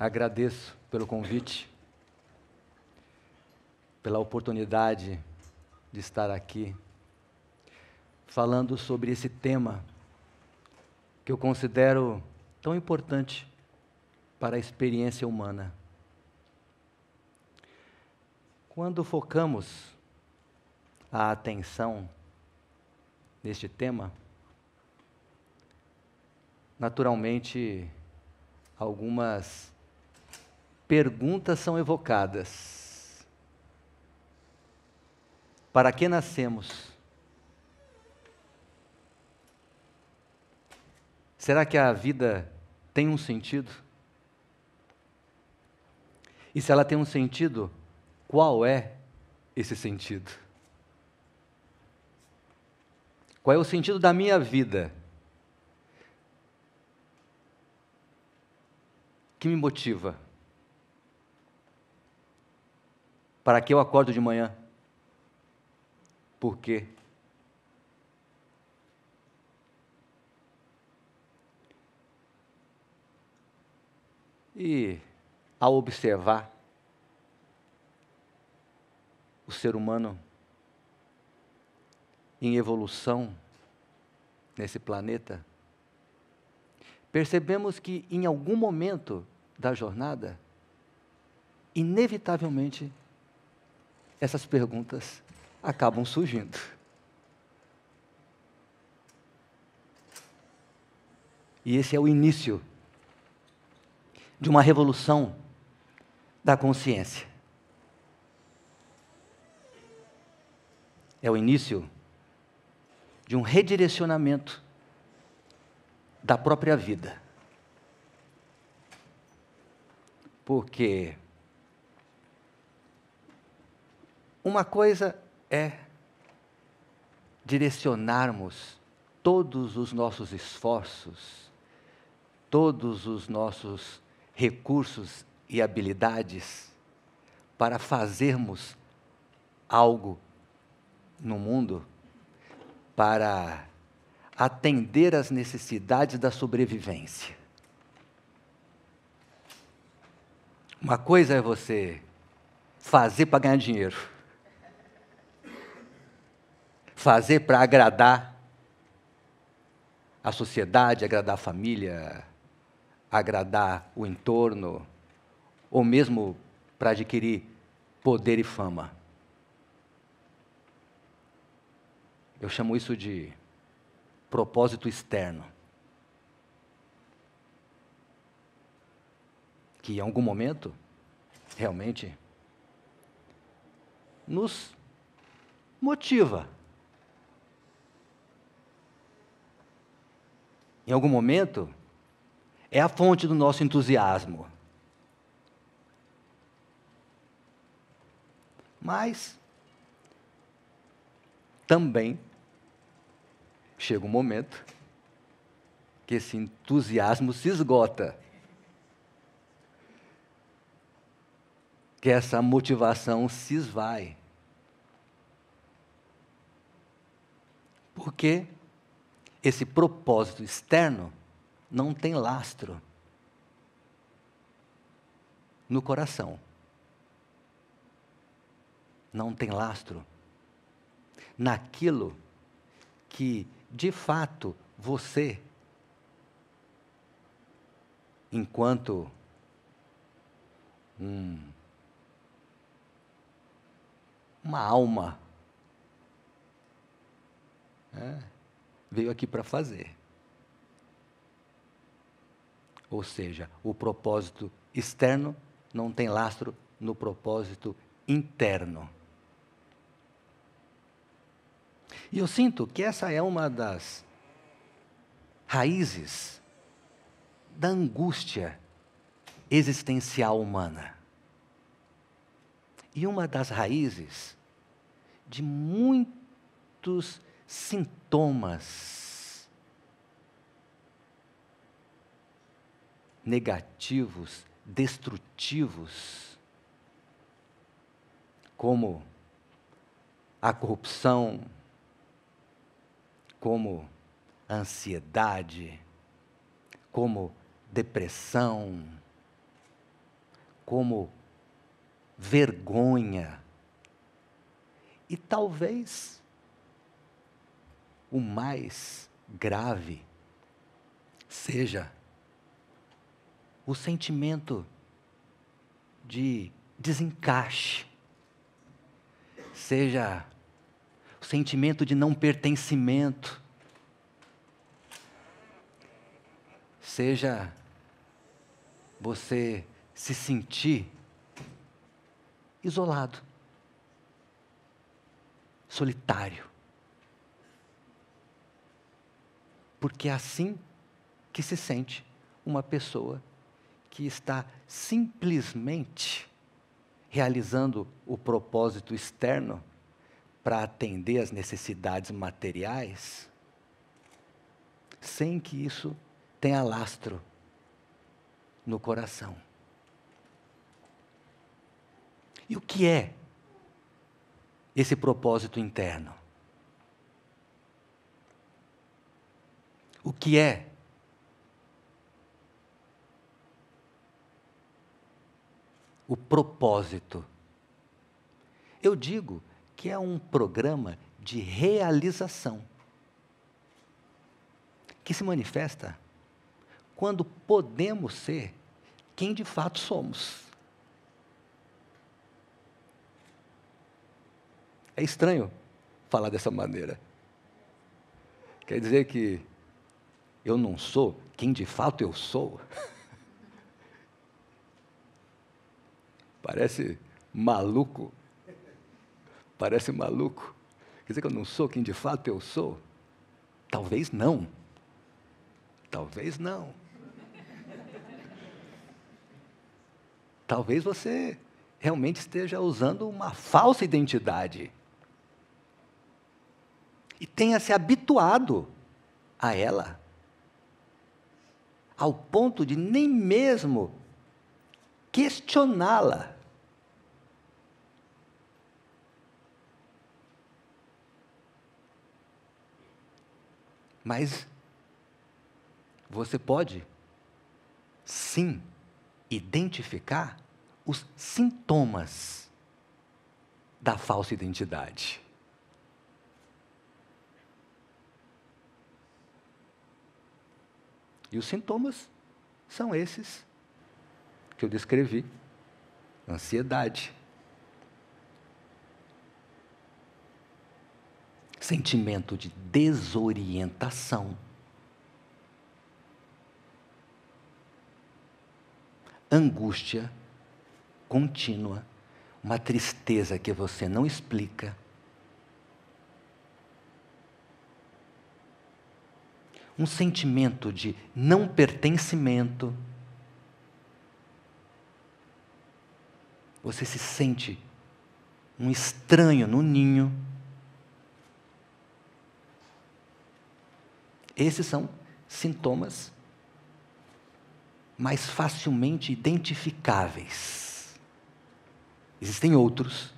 Agradeço pelo convite, pela oportunidade de estar aqui falando sobre esse tema que eu considero tão importante para a experiência humana. Quando focamos a atenção neste tema, naturalmente algumas perguntas são evocadas. Para que nascemos? Será que a vida tem um sentido? E se ela tem um sentido, qual é esse sentido? Qual é o sentido da minha vida? Que me motiva? Para que eu acordo de manhã? Por quê? E ao observar o ser humano em evolução nesse planeta, percebemos que em algum momento da jornada, inevitavelmente, essas perguntas acabam surgindo. E esse é o início de uma revolução da consciência. É o início de um redirecionamento da própria vida. Porque uma coisa é direcionarmos todos os nossos esforços, todos os nossos recursos e habilidades para fazermos algo no mundo para atender às necessidades da sobrevivência. Uma coisa é você fazer para ganhar dinheiro, fazer para agradar a sociedade, agradar a família, agradar o entorno, ou mesmo para adquirir poder e fama. Eu chamo isso de propósito externo. Que em algum momento, realmente, nos motiva. Em algum momento, é a fonte do nosso entusiasmo. Mas também chega um momento que esse entusiasmo se esgota. Que essa motivação se esvai. Porque esse propósito externo não tem lastro no coração. Não tem lastro naquilo que de fato você, enquanto um, uma alma, é, veio aqui para fazer. Ou seja, o propósito externo não tem lastro no propósito interno. E eu sinto que essa é uma das raízes da angústia existencial humana. E uma das raízes de muitos sintomas negativos, destrutivos, como a corrupção, como ansiedade, como depressão, como vergonha. E talvez o mais grave seja o sentimento de desencaixe, seja o sentimento de não pertencimento, seja você se sentir isolado, solitário. Porque é assim que se sente uma pessoa que está simplesmente realizando o propósito externo para atender às necessidades materiais, sem que isso tenha lastro no coração. E o que é esse propósito interno? O que é o propósito? Eu digo que é um programa de realização que se manifesta quando podemos ser quem de fato somos. É estranho falar dessa maneira. Quer dizer que eu não sou quem de fato eu sou? Parece maluco. Parece maluco. Quer dizer que eu não sou quem de fato eu sou? Talvez não. Talvez não. Talvez você realmente esteja usando uma falsa identidade e tenha se habituado a ela, ao ponto de nem mesmo questioná-la. Mas você pode, sim, identificar os sintomas da falsa identidade. E os sintomas são esses que eu descrevi: ansiedade, sentimento de desorientação, angústia contínua, uma tristeza que você não explica um sentimento de não pertencimento. Você se sente um estranho no ninho. Esses são sintomas mais facilmente identificáveis. Existem outros,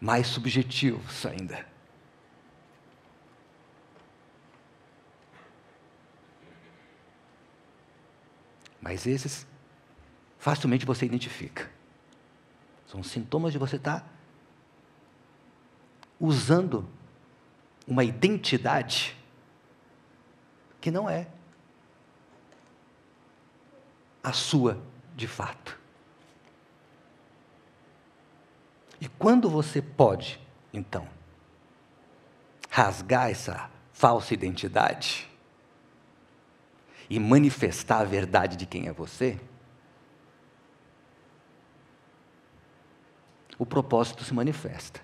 mais subjetivos ainda. Mas esses, facilmente você identifica. São sintomas de você estar usando uma identidade que não é a sua de fato. E quando você pode, então, rasgar essa falsa identidade, e manifestar a verdade de quem é você, o propósito se manifesta.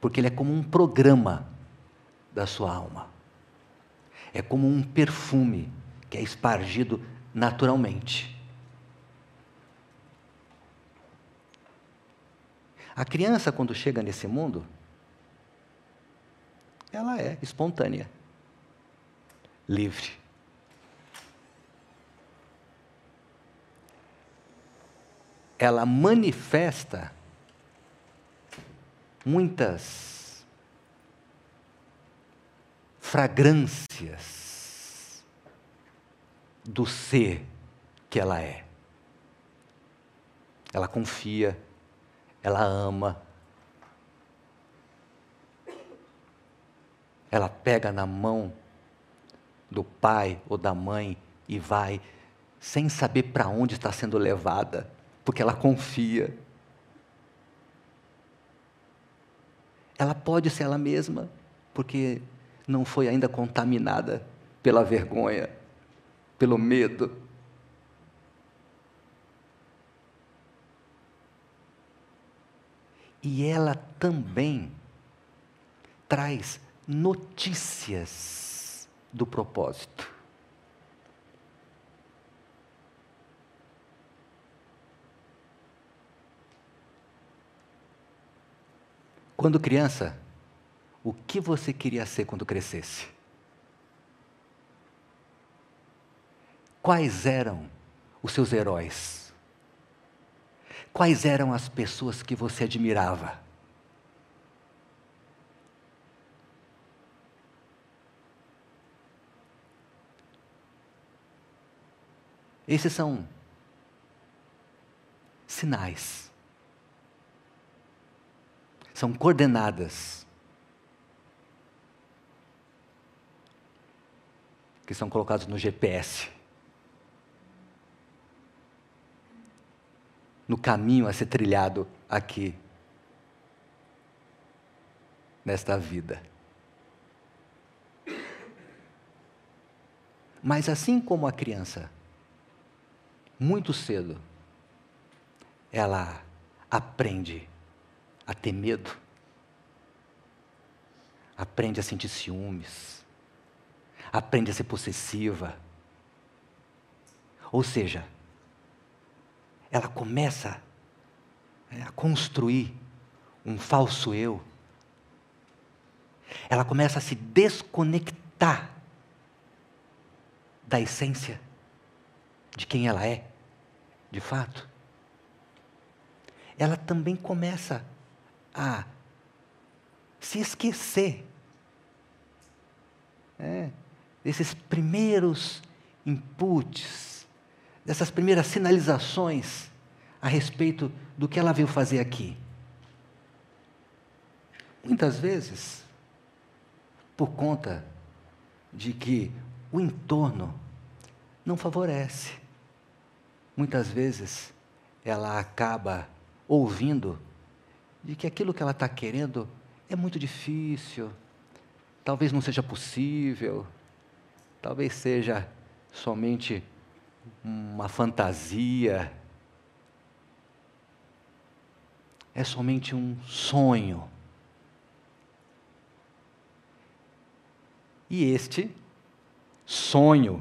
Porque ele é como um programa da sua alma. É como um perfume que é espargido naturalmente. A criança, quando chega nesse mundo, ela é espontânea, livre. Ela manifesta muitas fragrâncias do ser que ela é. ela confia, ela ama. Ela pega na mão do pai ou da mãe e vai sem saber para onde está sendo levada, porque ela confia. Ela pode ser ela mesma, porque não foi ainda contaminada pela vergonha, pelo medo. E ela também traz notícias do propósito. Quando criança, o que você queria ser quando crescesse? Quais eram os seus heróis? Quais eram as pessoas que você admirava? Esses são sinais, são coordenadas que são colocados no GPS. no caminho a ser trilhado aqui, nesta vida. Mas assim como a criança, muito cedo, ela aprende a ter medo, aprende a sentir ciúmes, aprende a ser possessiva. Ou seja, ela começa né, a construir um falso eu. Ela começa a se desconectar da essência de quem ela é, de fato. Ela também começa a se esquecer é, desses primeiros inputs dessas primeiras sinalizações a respeito do que ela veio fazer aqui. Muitas vezes, por conta de que o entorno não favorece. Muitas vezes ela acaba ouvindo de que aquilo que ela está querendo é muito difícil, talvez não seja possível, talvez seja somente uma fantasia, é somente um sonho. E este sonho,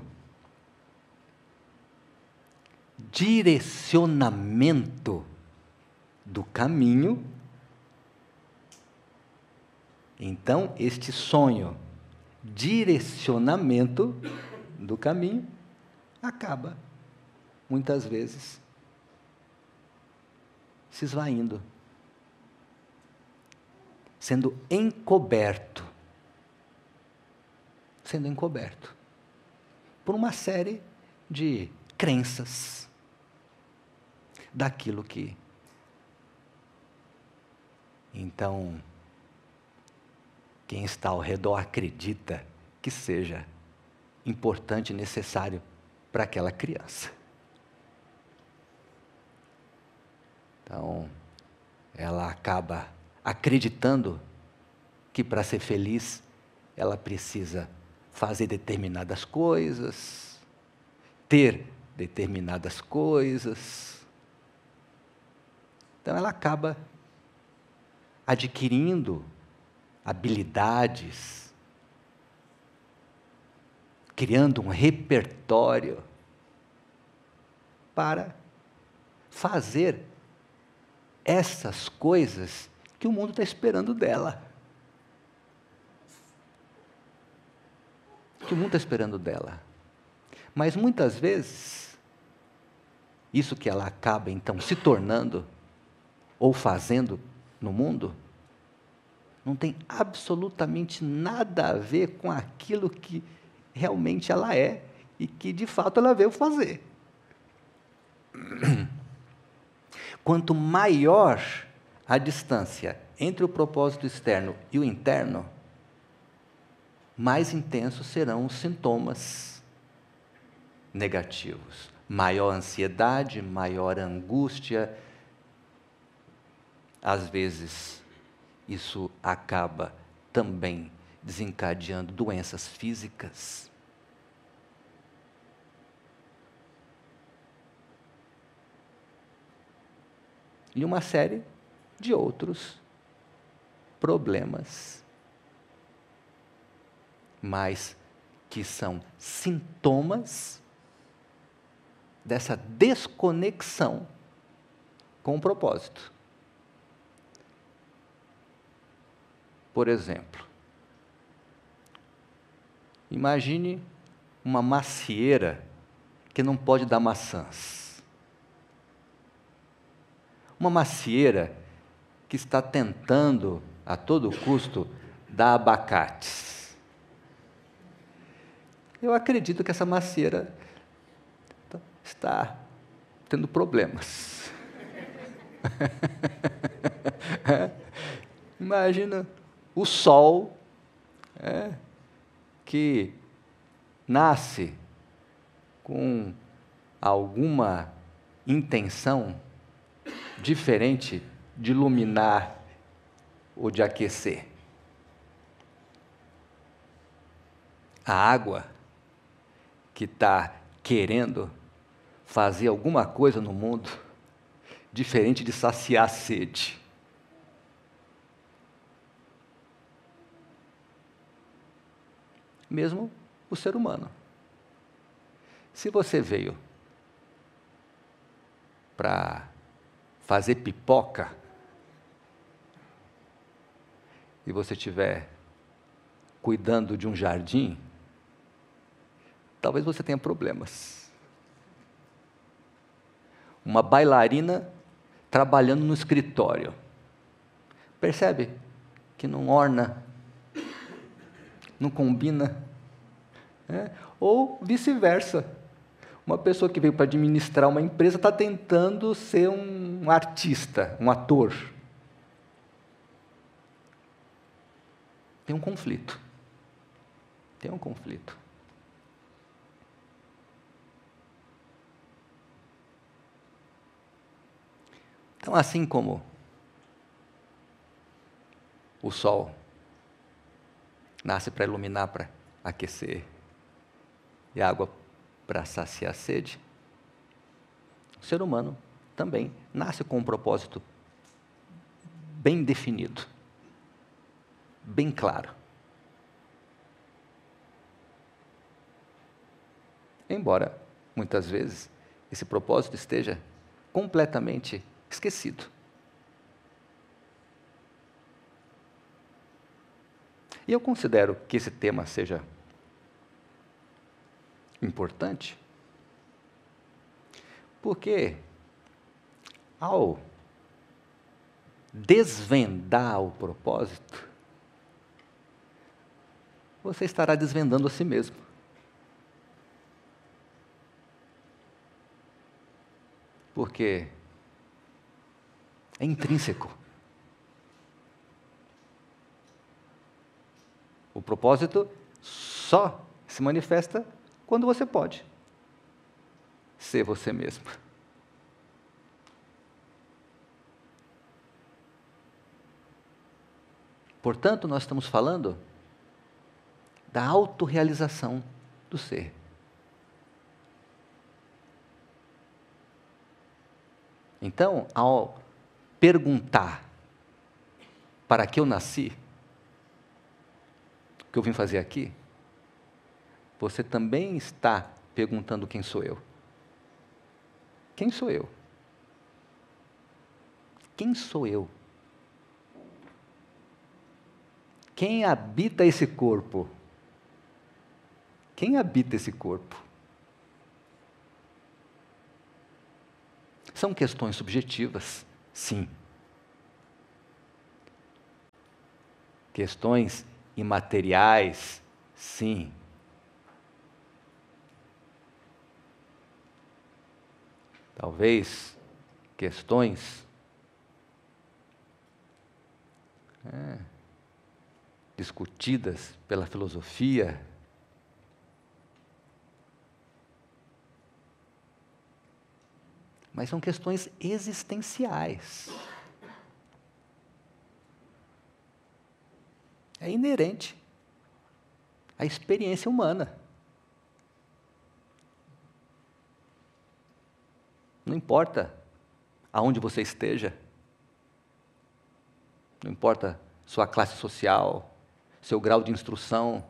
direcionamento do caminho, então este sonho, direcionamento do caminho, acaba, muitas vezes, se esvaindo, sendo encoberto. Sendo encoberto por uma série de crenças daquilo que. Então, quem está ao redor acredita que seja importante e necessário para aquela criança. Então, ela acaba acreditando que para ser feliz ela precisa fazer determinadas coisas, ter determinadas coisas. Então ela acaba adquirindo habilidades, criando um repertório para fazer essas coisas que o mundo está esperando dela. Que o mundo está esperando dela. Mas muitas vezes, isso que ela acaba então se tornando ou fazendo no mundo, não tem absolutamente nada a ver com aquilo que realmente ela é e que de fato ela veio fazer. quanto maior a distância entre o propósito externo e o interno, mais intensos serão os sintomas negativos. Maior ansiedade, maior angústia. Às vezes, isso acaba também desencadeando doenças físicas. E uma série de outros problemas, mas que são sintomas dessa desconexão com o propósito. Por exemplo, imagine uma macieira que não pode dar maçãs. Uma macieira que está tentando, a todo custo, dar abacates. Eu acredito que essa macieira está tendo problemas. Imagina o sol é, que nasce com alguma intenção diferente de iluminar ou de aquecer. A água que está querendo fazer alguma coisa no mundo diferente de saciar a sede. Mesmo o ser humano. Se você veio para fazer pipoca e você estiver cuidando de um jardim, talvez você tenha problemas. Uma bailarina trabalhando no escritório. Percebe que não orna não combina. É? Ou vice-versa. Uma pessoa que veio para administrar uma empresa está tentando ser um artista, um ator. Tem um conflito. Tem um conflito. Então, assim como o sol nasce para iluminar, para aquecer, e água para saciar a sede. O ser humano também nasce com um propósito bem definido, bem claro. Embora, muitas vezes, esse propósito esteja completamente esquecido. E eu considero que esse tema seja importante, porque ao desvendar o propósito, você estará desvendando a si mesmo. Porque é intrínseco. O propósito só se manifesta quando você pode ser você mesmo. Portanto, nós estamos falando da autorrealização do ser. Então, ao perguntar para que eu nasci, que eu vim fazer aqui, você também está perguntando quem sou eu. Quem sou eu? Quem sou eu? Quem habita esse corpo? Quem habita esse corpo? São questões subjetivas, sim. Questões imateriais, sim. Talvez questões é, discutidas pela filosofia, mas são questões existenciais. É inerente à experiência humana. Não importa aonde você esteja, não importa sua classe social, seu grau de instrução.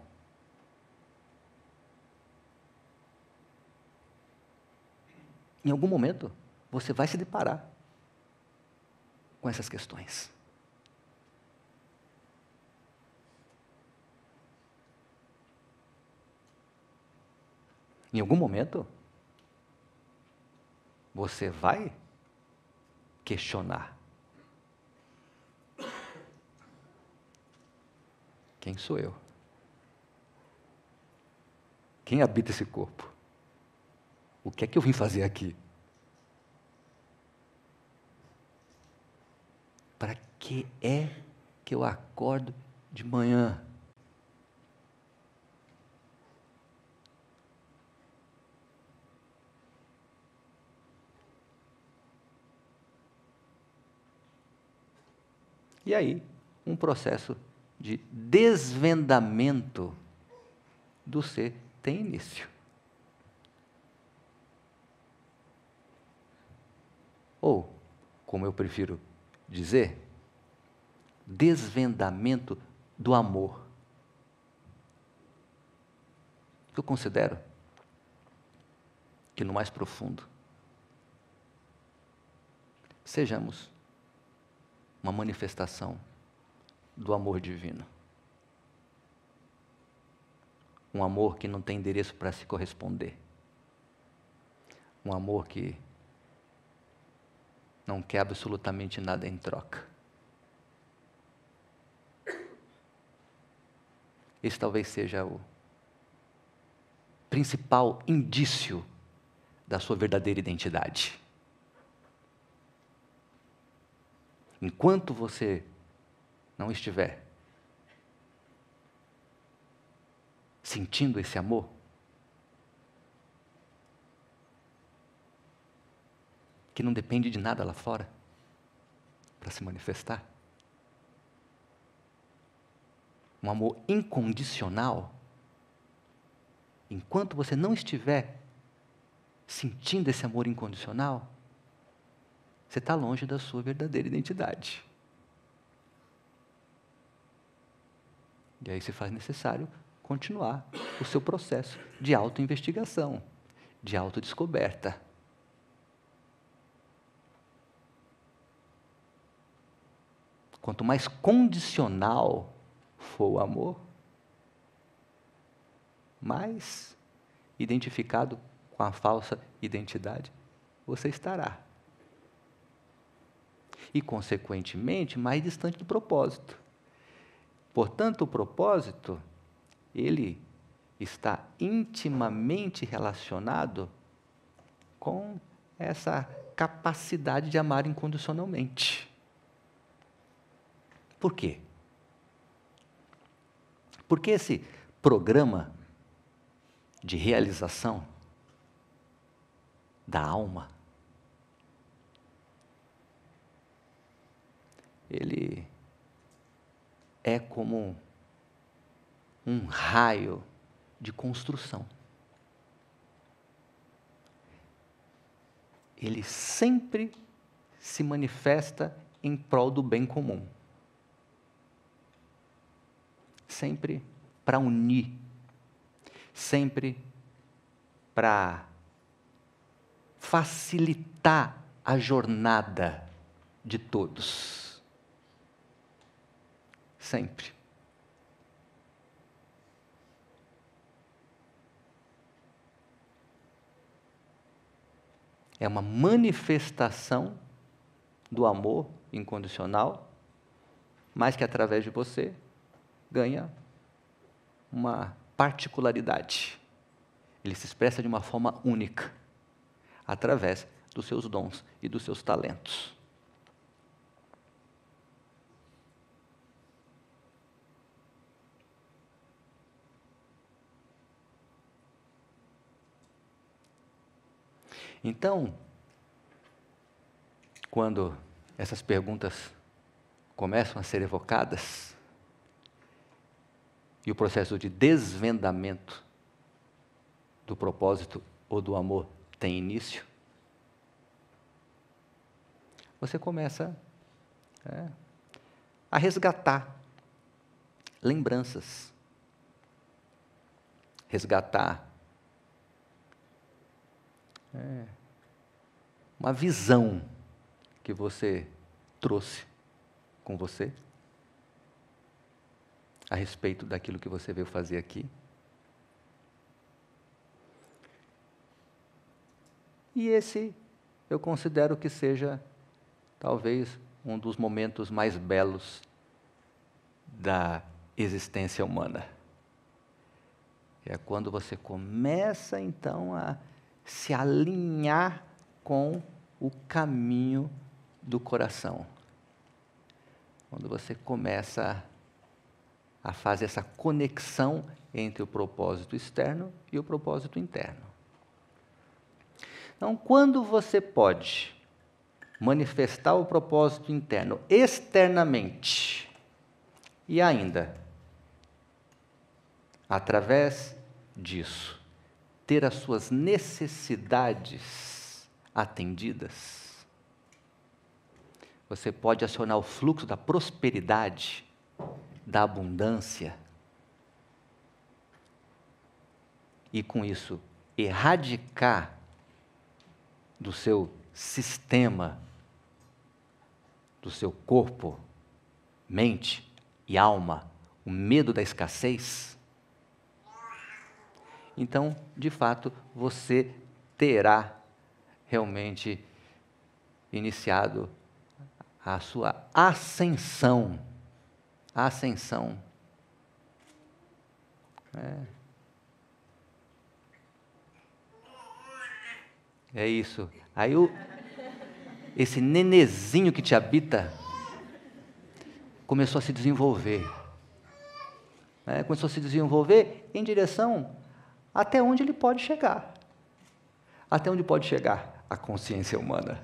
Em algum momento, você vai se deparar com essas questões. Em algum momento, você vai questionar. Quem sou eu? Quem habita esse corpo? O que é que eu vim fazer aqui? Para que é que eu acordo de manhã? E aí, um processo de desvendamento do ser tem início. Ou, como eu prefiro dizer, desvendamento do amor. Eu considero que no mais profundo sejamos uma manifestação do amor divino. Um amor que não tem endereço para se corresponder. Um amor que não quer absolutamente nada em troca. Esse talvez seja o principal indício da sua verdadeira identidade. Enquanto você não estiver sentindo esse amor, que não depende de nada lá fora para se manifestar. Um amor incondicional. Enquanto você não estiver sentindo esse amor incondicional, você está longe da sua verdadeira identidade. E aí se faz necessário continuar o seu processo de autoinvestigação, de autodescoberta. Quanto mais condicional for o amor, mais identificado com a falsa identidade você estará e, consequentemente, mais distante do propósito. Portanto, o propósito, ele está intimamente relacionado com essa capacidade de amar incondicionalmente. Por quê? Porque esse programa de realização da alma ele é como um raio de construção. Ele sempre se manifesta em prol do bem comum. Sempre para unir, sempre para facilitar a jornada de todos sempre. É uma manifestação do amor incondicional, mas que através de você ganha uma particularidade. Ele se expressa de uma forma única, através dos seus dons e dos seus talentos. Então, quando essas perguntas começam a ser evocadas e o processo de desvendamento do propósito ou do amor tem início, você começa é, a resgatar lembranças, resgatar é, uma visão que você trouxe com você a respeito daquilo que você veio fazer aqui. E esse eu considero que seja talvez um dos momentos mais belos da existência humana. É quando você começa então a se alinhar com o caminho do coração. Quando você começa a fazer essa conexão entre o propósito externo e o propósito interno. Então, quando você pode manifestar o propósito interno externamente e ainda, através disso, ter as suas necessidades atendidas, você pode acionar o fluxo da prosperidade, da abundância, e com isso erradicar do seu sistema, do seu corpo, mente e alma, o medo da escassez, então, de fato, você terá realmente iniciado a sua ascensão. ascensão. É. é isso. Aí o, esse nenezinho que te habita começou a se desenvolver. É, começou a se desenvolver em direção até onde ele pode chegar. Até onde pode chegar a consciência humana.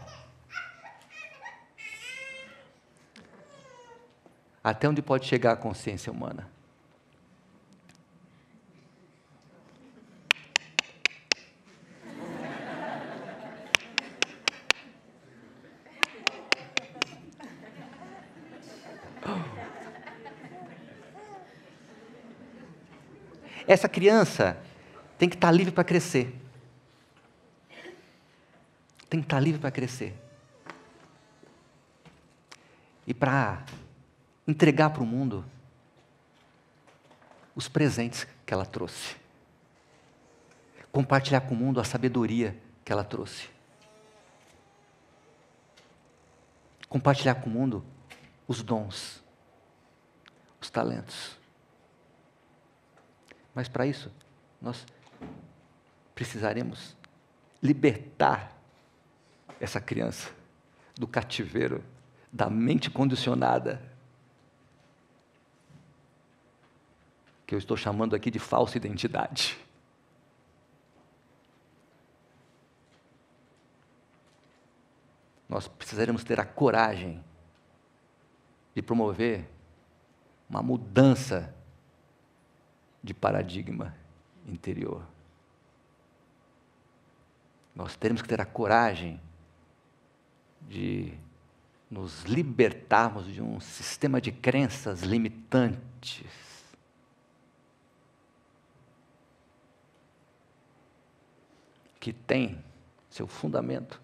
Até onde pode chegar a consciência humana? Essa criança tem que estar livre para crescer. Tem que estar livre para crescer. E para entregar para o mundo os presentes que ela trouxe. Compartilhar com o mundo a sabedoria que ela trouxe. Compartilhar com o mundo os dons, os talentos. Mas para isso, nós precisaremos libertar essa criança do cativeiro da mente condicionada que eu estou chamando aqui de falsa identidade. Nós precisaremos ter a coragem de promover uma mudança de paradigma interior. Nós temos que ter a coragem de nos libertarmos de um sistema de crenças limitantes que tem seu fundamento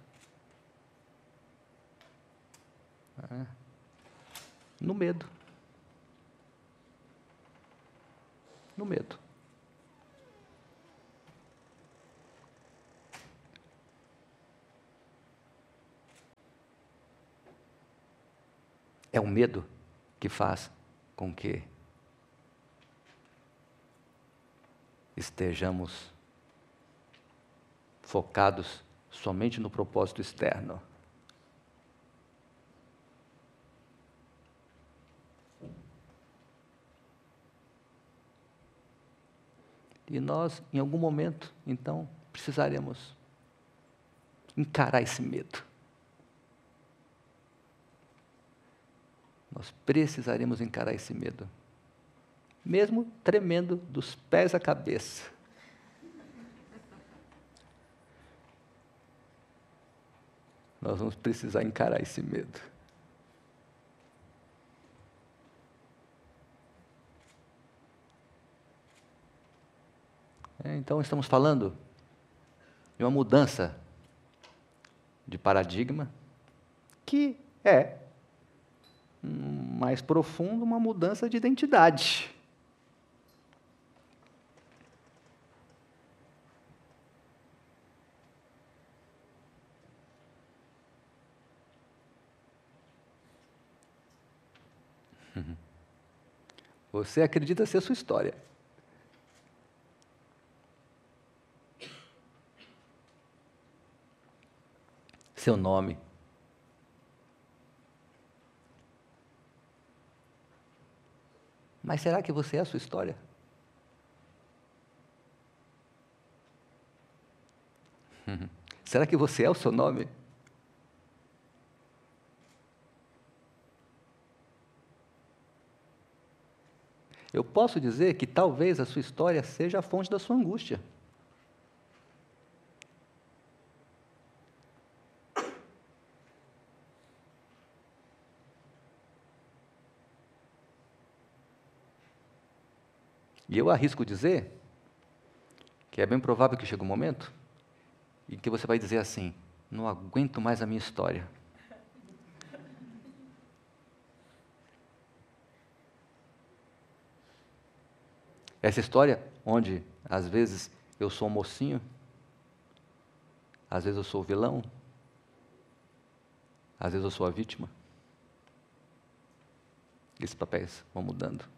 é, no medo. No medo. É o medo que faz com que estejamos focados somente no propósito externo. E nós, em algum momento, então, precisaremos encarar esse medo. Nós precisaremos encarar esse medo, mesmo tremendo dos pés à cabeça. Nós vamos precisar encarar esse medo. É, então, estamos falando de uma mudança de paradigma que é mais profundo uma mudança de identidade. Você acredita ser sua história. Seu nome. Mas será que você é a sua história? Será que você é o seu nome? Eu posso dizer que talvez a sua história seja a fonte da sua angústia. E eu arrisco dizer que é bem provável que chegue um momento em que você vai dizer assim: não aguento mais a minha história. Essa história onde, às vezes, eu sou um mocinho, às vezes eu sou o vilão, às vezes eu sou a vítima. Esses papéis vão mudando.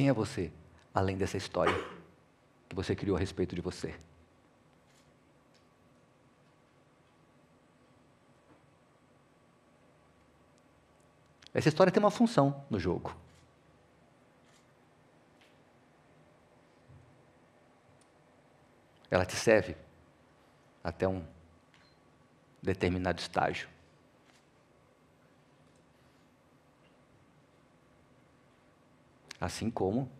Quem é você, além dessa história que você criou a respeito de você? Essa história tem uma função no jogo. Ela te serve até um determinado estágio. Assim como,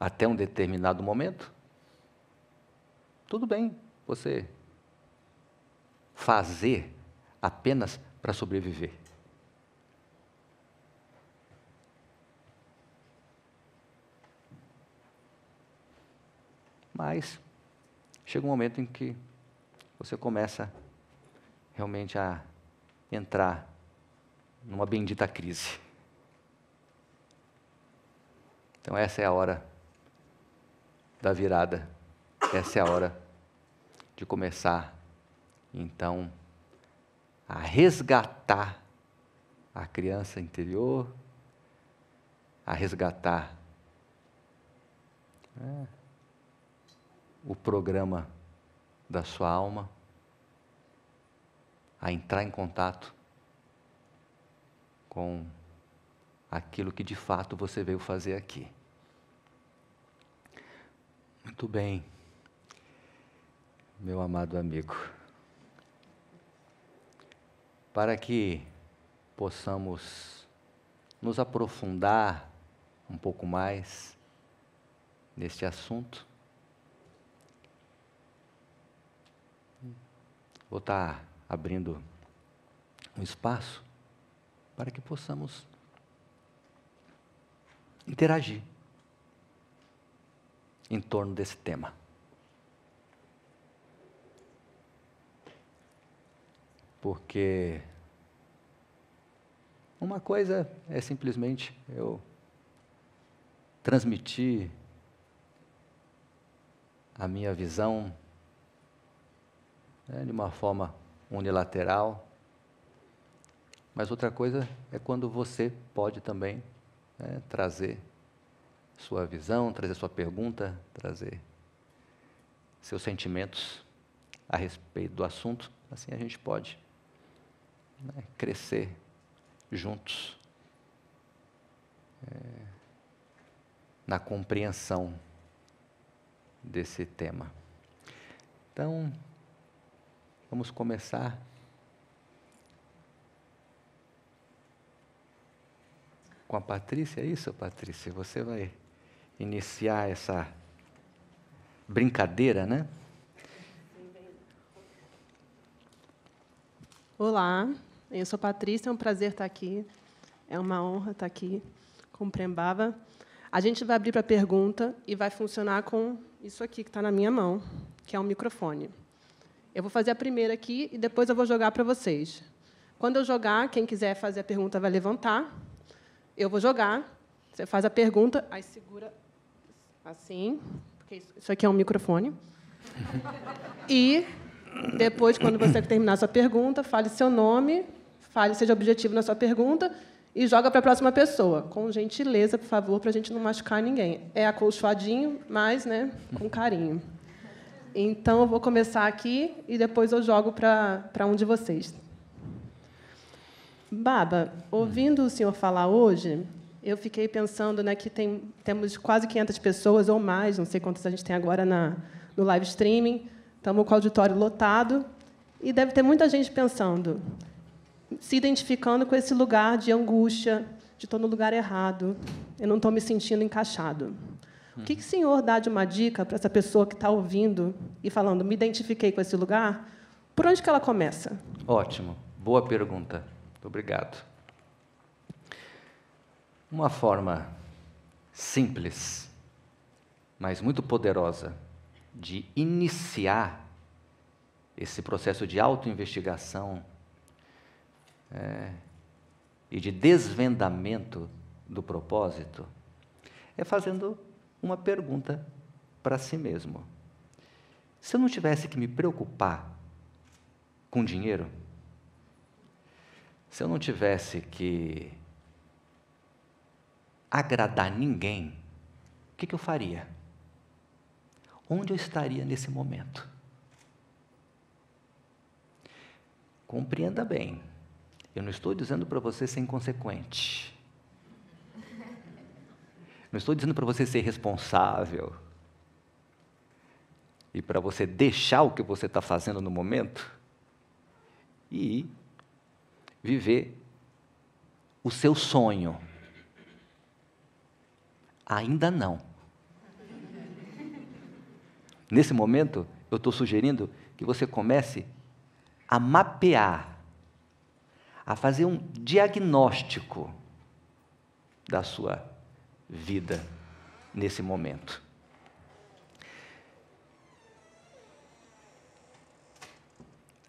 até um determinado momento, tudo bem você fazer apenas para sobreviver. Mas chega um momento em que você começa realmente a entrar numa bendita crise. Então, essa é a hora da virada, essa é a hora de começar, então, a resgatar a criança interior, a resgatar é, o programa da sua alma, a entrar em contato com aquilo que de fato você veio fazer aqui. Muito bem, meu amado amigo. Para que possamos nos aprofundar um pouco mais neste assunto, vou estar abrindo um espaço para que possamos interagir em torno desse tema. Porque uma coisa é simplesmente eu transmitir a minha visão né, de uma forma unilateral, Mas outra coisa é quando você pode também né, trazer sua visão, trazer sua pergunta, trazer seus sentimentos a respeito do assunto. Assim a gente pode né, crescer juntos é, na compreensão desse tema. Então, vamos começar com a Patrícia, é isso, Patrícia? Você vai iniciar essa brincadeira, né? Olá, eu sou Patrícia, é um prazer estar aqui. É uma honra estar aqui com Prembaba. A gente vai abrir para pergunta e vai funcionar com isso aqui que está na minha mão, que é um microfone. Eu vou fazer a primeira aqui e depois eu vou jogar para vocês. Quando eu jogar, quem quiser fazer a pergunta vai levantar eu vou jogar, você faz a pergunta, aí segura assim, porque isso aqui é um microfone. E depois, quando você terminar a sua pergunta, fale seu nome, fale, seja objetivo na sua pergunta e joga para a próxima pessoa. Com gentileza, por favor, para a gente não machucar ninguém. É acolchoadinho, mas né, com carinho. Então, eu vou começar aqui e depois eu jogo para um de vocês. Baba, ouvindo o senhor falar hoje, eu fiquei pensando né, que tem, temos quase 500 pessoas ou mais, não sei quantas a gente tem agora na, no live streaming, estamos com o auditório lotado, e deve ter muita gente pensando, se identificando com esse lugar de angústia, de estou no lugar errado, eu não estou me sentindo encaixado. O que, que o senhor dá de uma dica para essa pessoa que está ouvindo e falando, me identifiquei com esse lugar? Por onde que ela começa? Ótimo, boa pergunta. Obrigado. Uma forma simples, mas muito poderosa de iniciar esse processo de autoinvestigação é, e de desvendamento do propósito é fazendo uma pergunta para si mesmo. Se eu não tivesse que me preocupar com dinheiro, se eu não tivesse que agradar ninguém, o que, que eu faria? Onde eu estaria nesse momento? Compreenda bem, eu não estou dizendo para você ser inconsequente. Não estou dizendo para você ser responsável. E para você deixar o que você está fazendo no momento e viver o seu sonho. Ainda não. Nesse momento, eu estou sugerindo que você comece a mapear, a fazer um diagnóstico da sua vida nesse momento.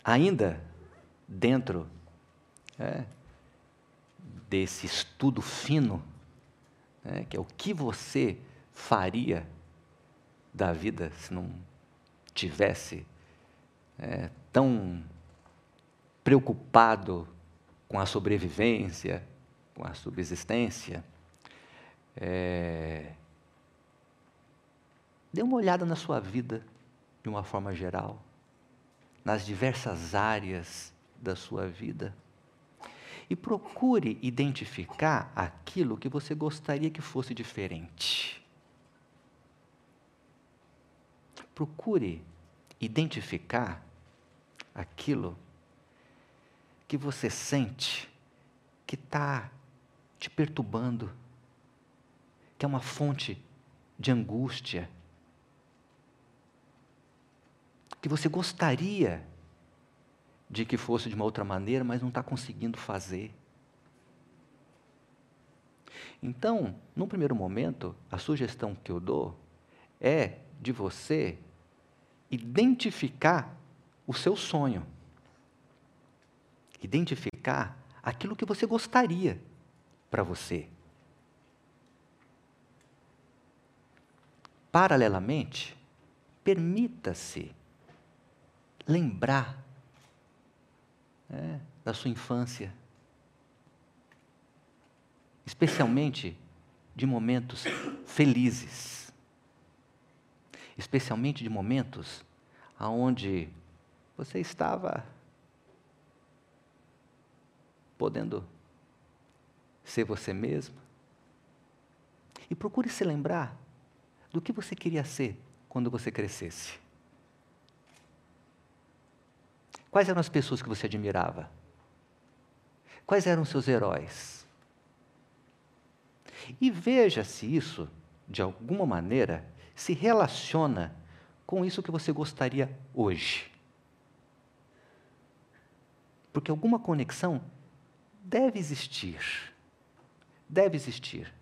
Ainda dentro é, desse estudo fino, é, que é o que você faria da vida se não tivesse é, tão preocupado com a sobrevivência, com a subsistência. É, dê uma olhada na sua vida de uma forma geral, nas diversas áreas da sua vida. E procure identificar aquilo que você gostaria que fosse diferente. Procure identificar aquilo que você sente que está te perturbando, que é uma fonte de angústia, que você gostaria de que fosse de uma outra maneira, mas não está conseguindo fazer. Então, num primeiro momento, a sugestão que eu dou é de você identificar o seu sonho. Identificar aquilo que você gostaria para você. Paralelamente, permita-se lembrar é, da sua infância, especialmente de momentos felizes, especialmente de momentos aonde você estava podendo ser você mesmo. E procure se lembrar do que você queria ser quando você crescesse. Quais eram as pessoas que você admirava? Quais eram seus heróis? E veja se isso, de alguma maneira, se relaciona com isso que você gostaria hoje. Porque alguma conexão deve existir. Deve existir.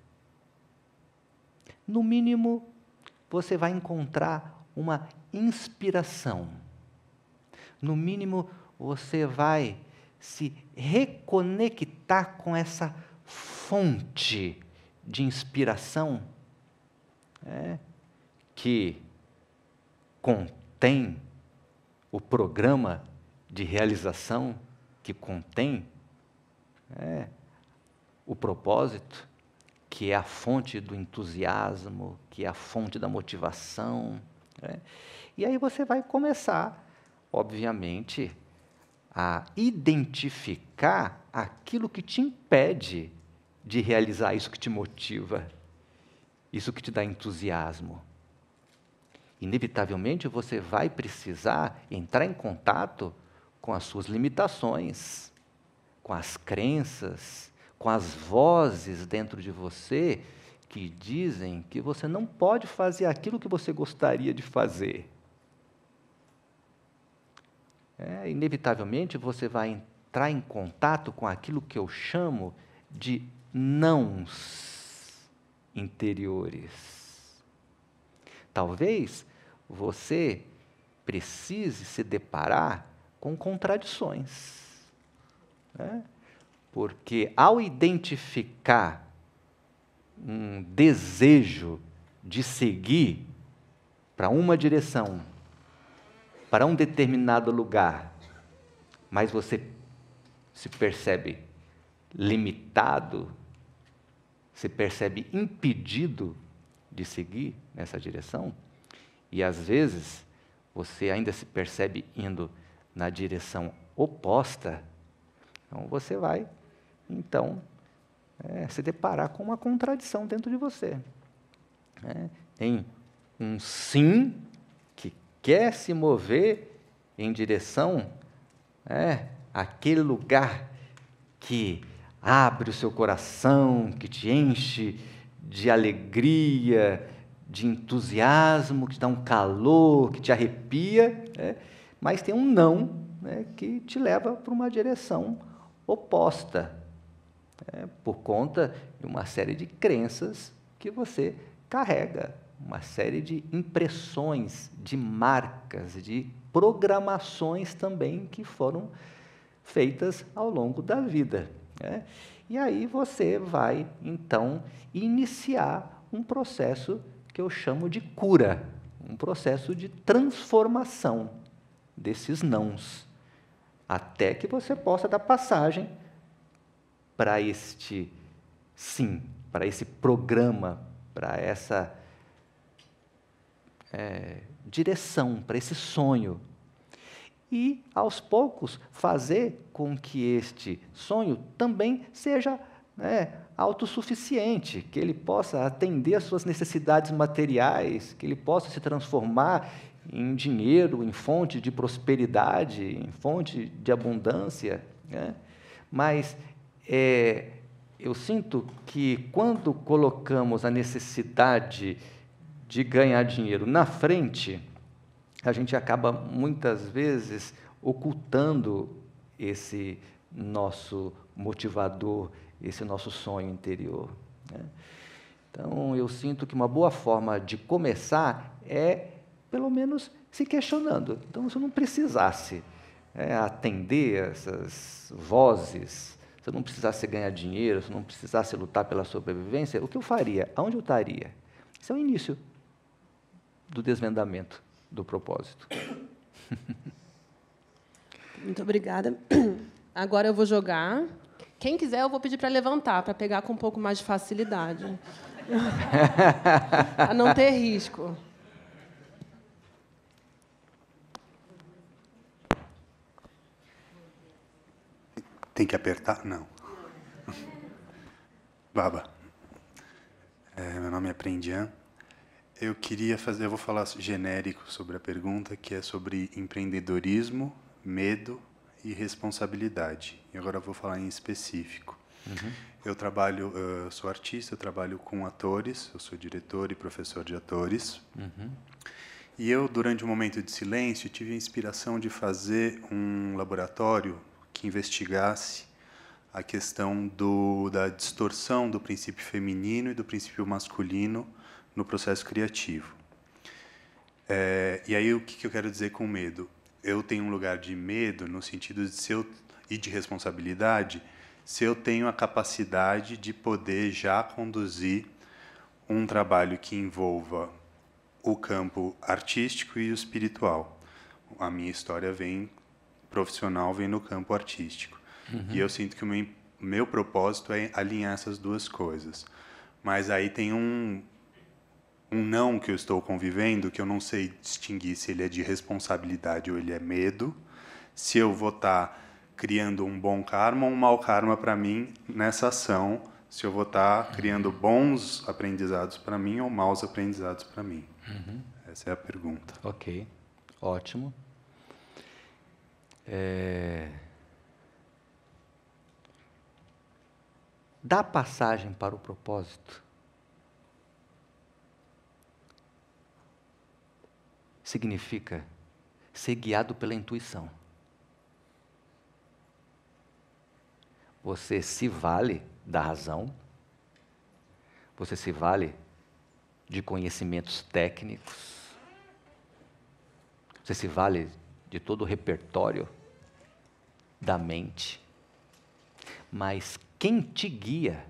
No mínimo, você vai encontrar uma inspiração. No mínimo, você vai se reconectar com essa fonte de inspiração é, que contém o programa de realização, que contém é, o propósito, que é a fonte do entusiasmo, que é a fonte da motivação. É. E aí você vai começar, obviamente, a identificar aquilo que te impede de realizar isso que te motiva, isso que te dá entusiasmo. Inevitavelmente você vai precisar entrar em contato com as suas limitações, com as crenças, com as vozes dentro de você que dizem que você não pode fazer aquilo que você gostaria de fazer. É, inevitavelmente você vai entrar em contato com aquilo que eu chamo de nãos interiores. Talvez você precise se deparar com contradições. Né? Porque ao identificar um desejo de seguir para uma direção, para um determinado lugar, mas você se percebe limitado, se percebe impedido de seguir nessa direção, e às vezes você ainda se percebe indo na direção oposta, então você vai, então, é, se deparar com uma contradição dentro de você. É, tem um sim quer se mover em direção é, àquele lugar que abre o seu coração, que te enche de alegria, de entusiasmo, que te dá um calor, que te arrepia, né? mas tem um não né, que te leva para uma direção oposta, né, por conta de uma série de crenças que você carrega, uma série de impressões, de marcas, de programações também que foram feitas ao longo da vida. Né? E aí você vai, então, iniciar um processo que eu chamo de cura, um processo de transformação desses nãos, até que você possa dar passagem para este sim, para esse programa, para essa é, direção, para esse sonho e, aos poucos, fazer com que este sonho também seja né, autossuficiente, que ele possa atender às suas necessidades materiais, que ele possa se transformar em dinheiro, em fonte de prosperidade, em fonte de abundância. Né? Mas é, eu sinto que quando colocamos a necessidade de ganhar dinheiro na frente, a gente acaba muitas vezes ocultando esse nosso motivador, esse nosso sonho interior. Né? Então, eu sinto que uma boa forma de começar é, pelo menos, se questionando. Então, se eu não precisasse é, atender essas vozes, se eu não precisasse ganhar dinheiro, se eu não precisasse lutar pela sobrevivência, o que eu faria? Aonde eu estaria? Isso é o início do desvendamento do propósito. Muito obrigada. Agora eu vou jogar Quem quiser, eu vou pedir para levantar, para pegar com um pouco mais de facilidade. para não ter risco. Tem que apertar? Não. Baba. É, meu nome é Prendian. Eu queria fazer, eu vou falar genérico sobre a pergunta, que é sobre empreendedorismo, medo e responsabilidade. E agora eu vou falar em específico. Uhum. Eu trabalho, eu sou artista, eu trabalho com atores, eu sou diretor e professor de atores. Uhum. E eu, durante um momento de silêncio, tive a inspiração de fazer um laboratório que investigasse a questão do, da distorção do princípio feminino e do princípio masculino no processo criativo. É, e aí, o que, que eu quero dizer com medo? Eu tenho um lugar de medo no sentido de se eu, e de responsabilidade se eu tenho a capacidade de poder já conduzir um trabalho que envolva o campo artístico e o espiritual. A minha história vem profissional, vem no campo artístico. Uhum. E eu sinto que o meu, meu propósito é alinhar essas duas coisas. Mas aí tem um, um não que eu estou convivendo que eu não sei distinguir se ele é de responsabilidade ou ele é medo. Se eu vou estar tá criando um bom karma ou um mau karma para mim nessa ação, se eu vou estar tá criando bons aprendizados para mim ou maus aprendizados para mim. Uhum. Essa é a pergunta. Ok, ótimo. É... Dá passagem para o propósito. Significa ser guiado pela intuição. Você se vale da razão, você se vale de conhecimentos técnicos, você se vale de todo o repertório da mente. Mas quem te guia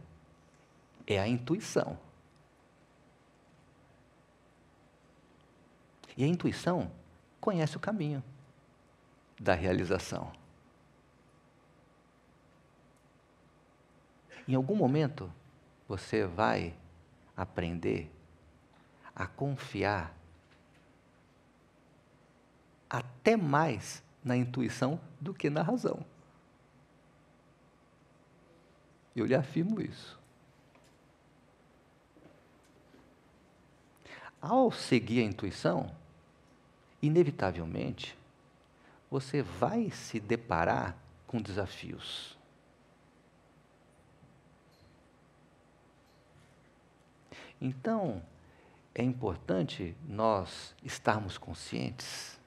é a intuição. E a intuição conhece o caminho da realização. Em algum momento, você vai aprender a confiar até mais na intuição do que na razão. Eu lhe afirmo isso. Ao seguir a intuição, inevitavelmente, você vai se deparar com desafios. Então, é importante nós estarmos conscientes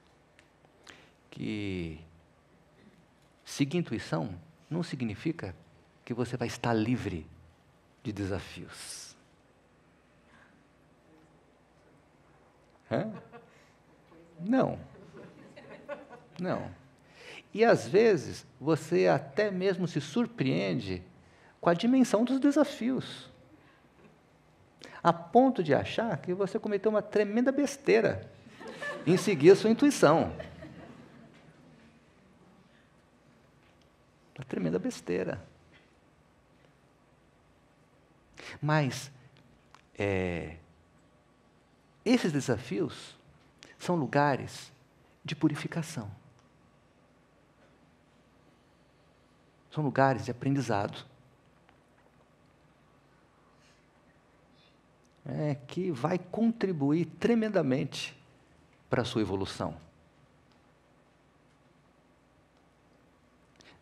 que seguir intuição não significa que você vai estar livre de desafios. Hã? Não. Não. E às vezes você até mesmo se surpreende com a dimensão dos desafios a ponto de achar que você cometeu uma tremenda besteira em seguir a sua intuição. Uma tremenda besteira. Mas é, esses desafios são lugares de purificação. São lugares de aprendizado. é, que vai contribuir tremendamente para a sua evolução.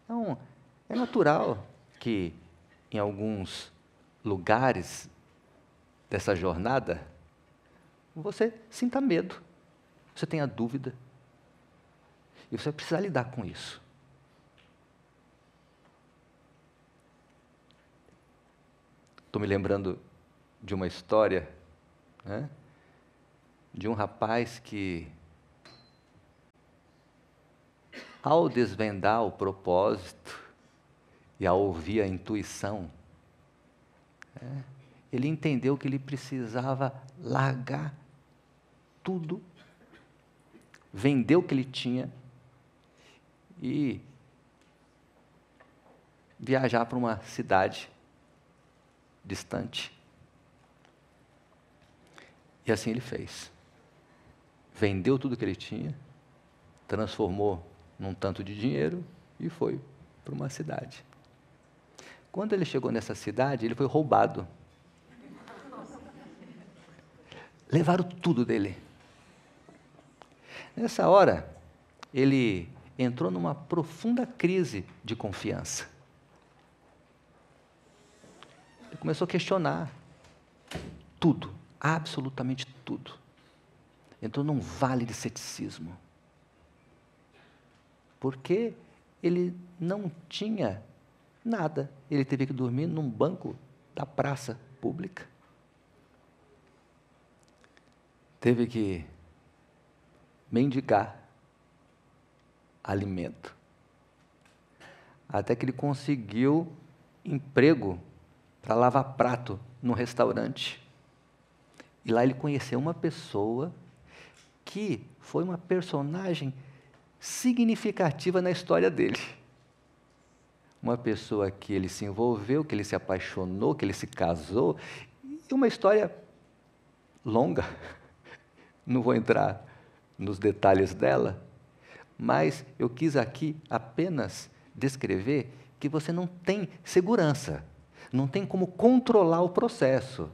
Então, é natural que em alguns lugares dessa jornada você sinta medo, você tenha dúvida. E você vai precisar lidar com isso. Estou me lembrando de uma história né, de um rapaz que, ao desvendar o propósito e ao ouvir a intuição, né, ele entendeu que ele precisava largar tudo, vender o que ele tinha e viajar para uma cidade distante. E assim ele fez. Vendeu tudo que ele tinha, transformou num tanto de dinheiro e foi para uma cidade. Quando ele chegou nessa cidade, ele foi roubado. Levaram tudo dele. Nessa hora, ele entrou numa profunda crise de confiança. Ele começou a questionar tudo, absolutamente tudo. Entrou num vale de ceticismo. Porque ele não tinha nada. Ele teve que dormir num banco da praça pública. Teve que mendigar alimento. Até que ele conseguiu emprego para lavar prato no restaurante. E lá ele conheceu uma pessoa que foi uma personagem significativa na história dele. Uma pessoa que ele se envolveu, que ele se apaixonou, que ele se casou, e uma história longa. Não vou entrar nos detalhes dela, mas eu quis aqui apenas descrever que você não tem segurança, não tem como controlar o processo.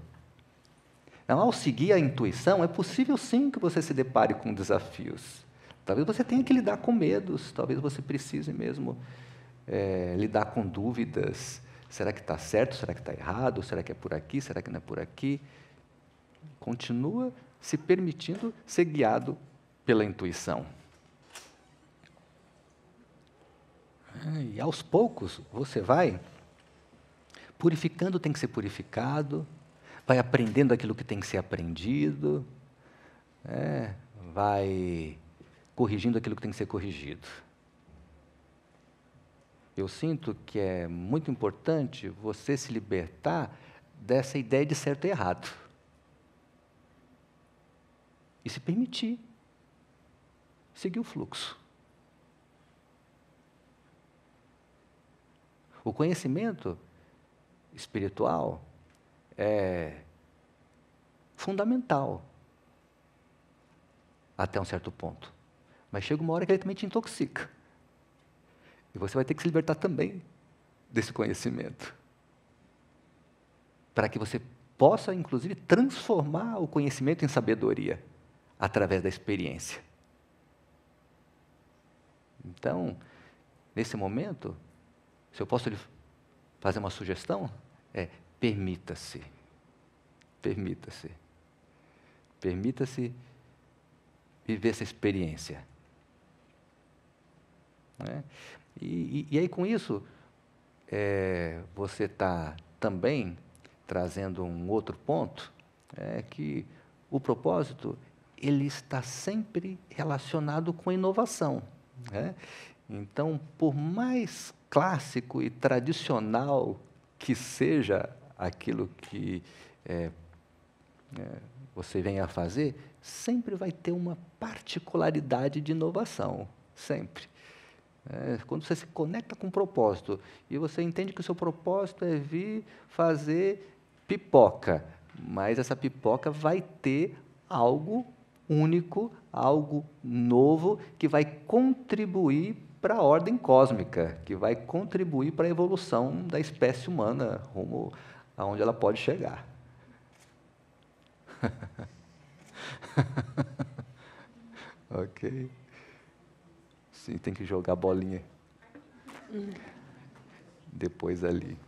Então, ao seguir a intuição, é possível sim que você se depare com desafios. Talvez você tenha que lidar com medos, talvez você precise mesmo é, lidar com dúvidas. Será que está certo? Será que está errado? Será que é por aqui? Será que não é por aqui? Continua se permitindo ser guiado pela intuição. E aos poucos você vai purificando, tem que ser purificado, vai aprendendo aquilo que tem que ser aprendido, é, vai corrigindo aquilo que tem que ser corrigido. Eu sinto que é muito importante você se libertar dessa ideia de certo e errado. E se permitir seguir o fluxo. O conhecimento espiritual é fundamental até um certo ponto. Mas chega uma hora que ele também te intoxica. E você vai ter que se libertar também desse conhecimento. Para que você possa, inclusive, transformar o conhecimento em sabedoria através da experiência. Então, nesse momento, se eu posso lhe fazer uma sugestão, é permita-se. Permita-se. Permita-se viver essa experiência. Né? E, e, e, aí, com isso, é, você está também trazendo um outro ponto, é que o propósito ele está sempre relacionado com inovação. Né? Então, por mais clássico e tradicional que seja aquilo que é, é, você venha a fazer, sempre vai ter uma particularidade de inovação, sempre. É, quando você se conecta com o propósito e você entende que o seu propósito é vir fazer pipoca, mas essa pipoca vai ter algo único, algo novo que vai contribuir para a ordem cósmica, que vai contribuir para a evolução da espécie humana rumo aonde ela pode chegar. ok. Sim, tem que jogar bolinha. Depois ali.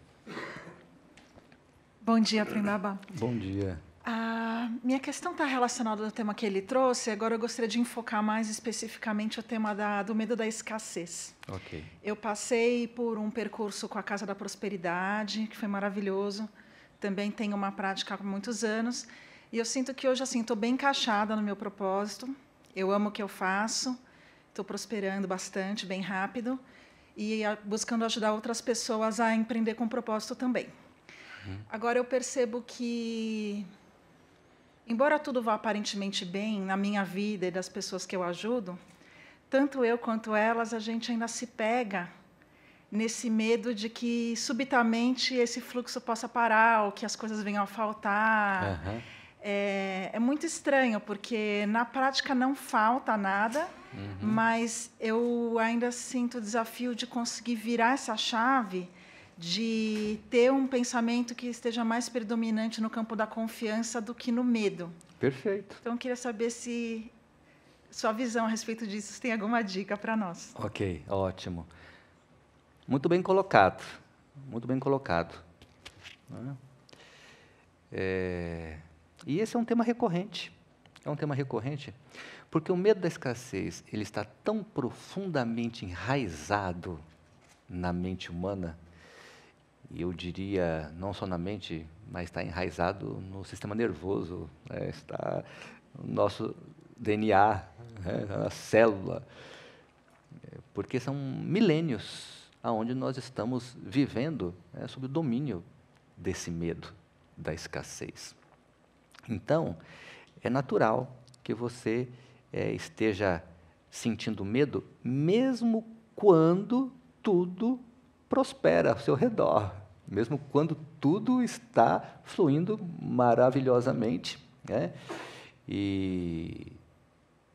Bom dia, Primaba. Bom dia. A minha questão está relacionada ao tema que ele trouxe. Agora eu gostaria de enfocar mais especificamente o tema da, do medo da escassez. Ok. Eu passei por um percurso com a Casa da Prosperidade, que foi maravilhoso. Também tenho uma prática há muitos anos. E eu sinto que hoje assim estou bem encaixada no meu propósito. Eu amo o que eu faço. Estou prosperando bastante, bem rápido. E buscando ajudar outras pessoas a empreender com propósito também. Uhum. Agora eu percebo que Embora tudo vá aparentemente bem na minha vida e das pessoas que eu ajudo, tanto eu quanto elas, a gente ainda se pega nesse medo de que subitamente esse fluxo possa parar ou que as coisas venham a faltar. Aham. É, é muito estranho, porque na prática não falta nada, mas eu ainda sinto o desafio de conseguir virar essa chave, de ter um pensamento que esteja mais predominante no campo da confiança do que no medo. Perfeito. Então, eu queria saber se sua visão a respeito disso se tem alguma dica para nós. Ok, ótimo. Muito bem colocado. Muito bem colocado. Né? É, e esse é um tema recorrente. É um tema recorrente, porque o medo da escassez ele está tão profundamente enraizado na mente humana, e eu diria não só na mente, mas está enraizado no sistema nervoso, né? está no nosso DNA, né? na célula, É, porque são milênios aonde nós estamos vivendo né, sob o domínio desse medo da escassez. Então, é natural que você eh, esteja sentindo medo, mesmo quando tudo prospera ao seu redor, mesmo quando tudo está fluindo maravilhosamente. Né? E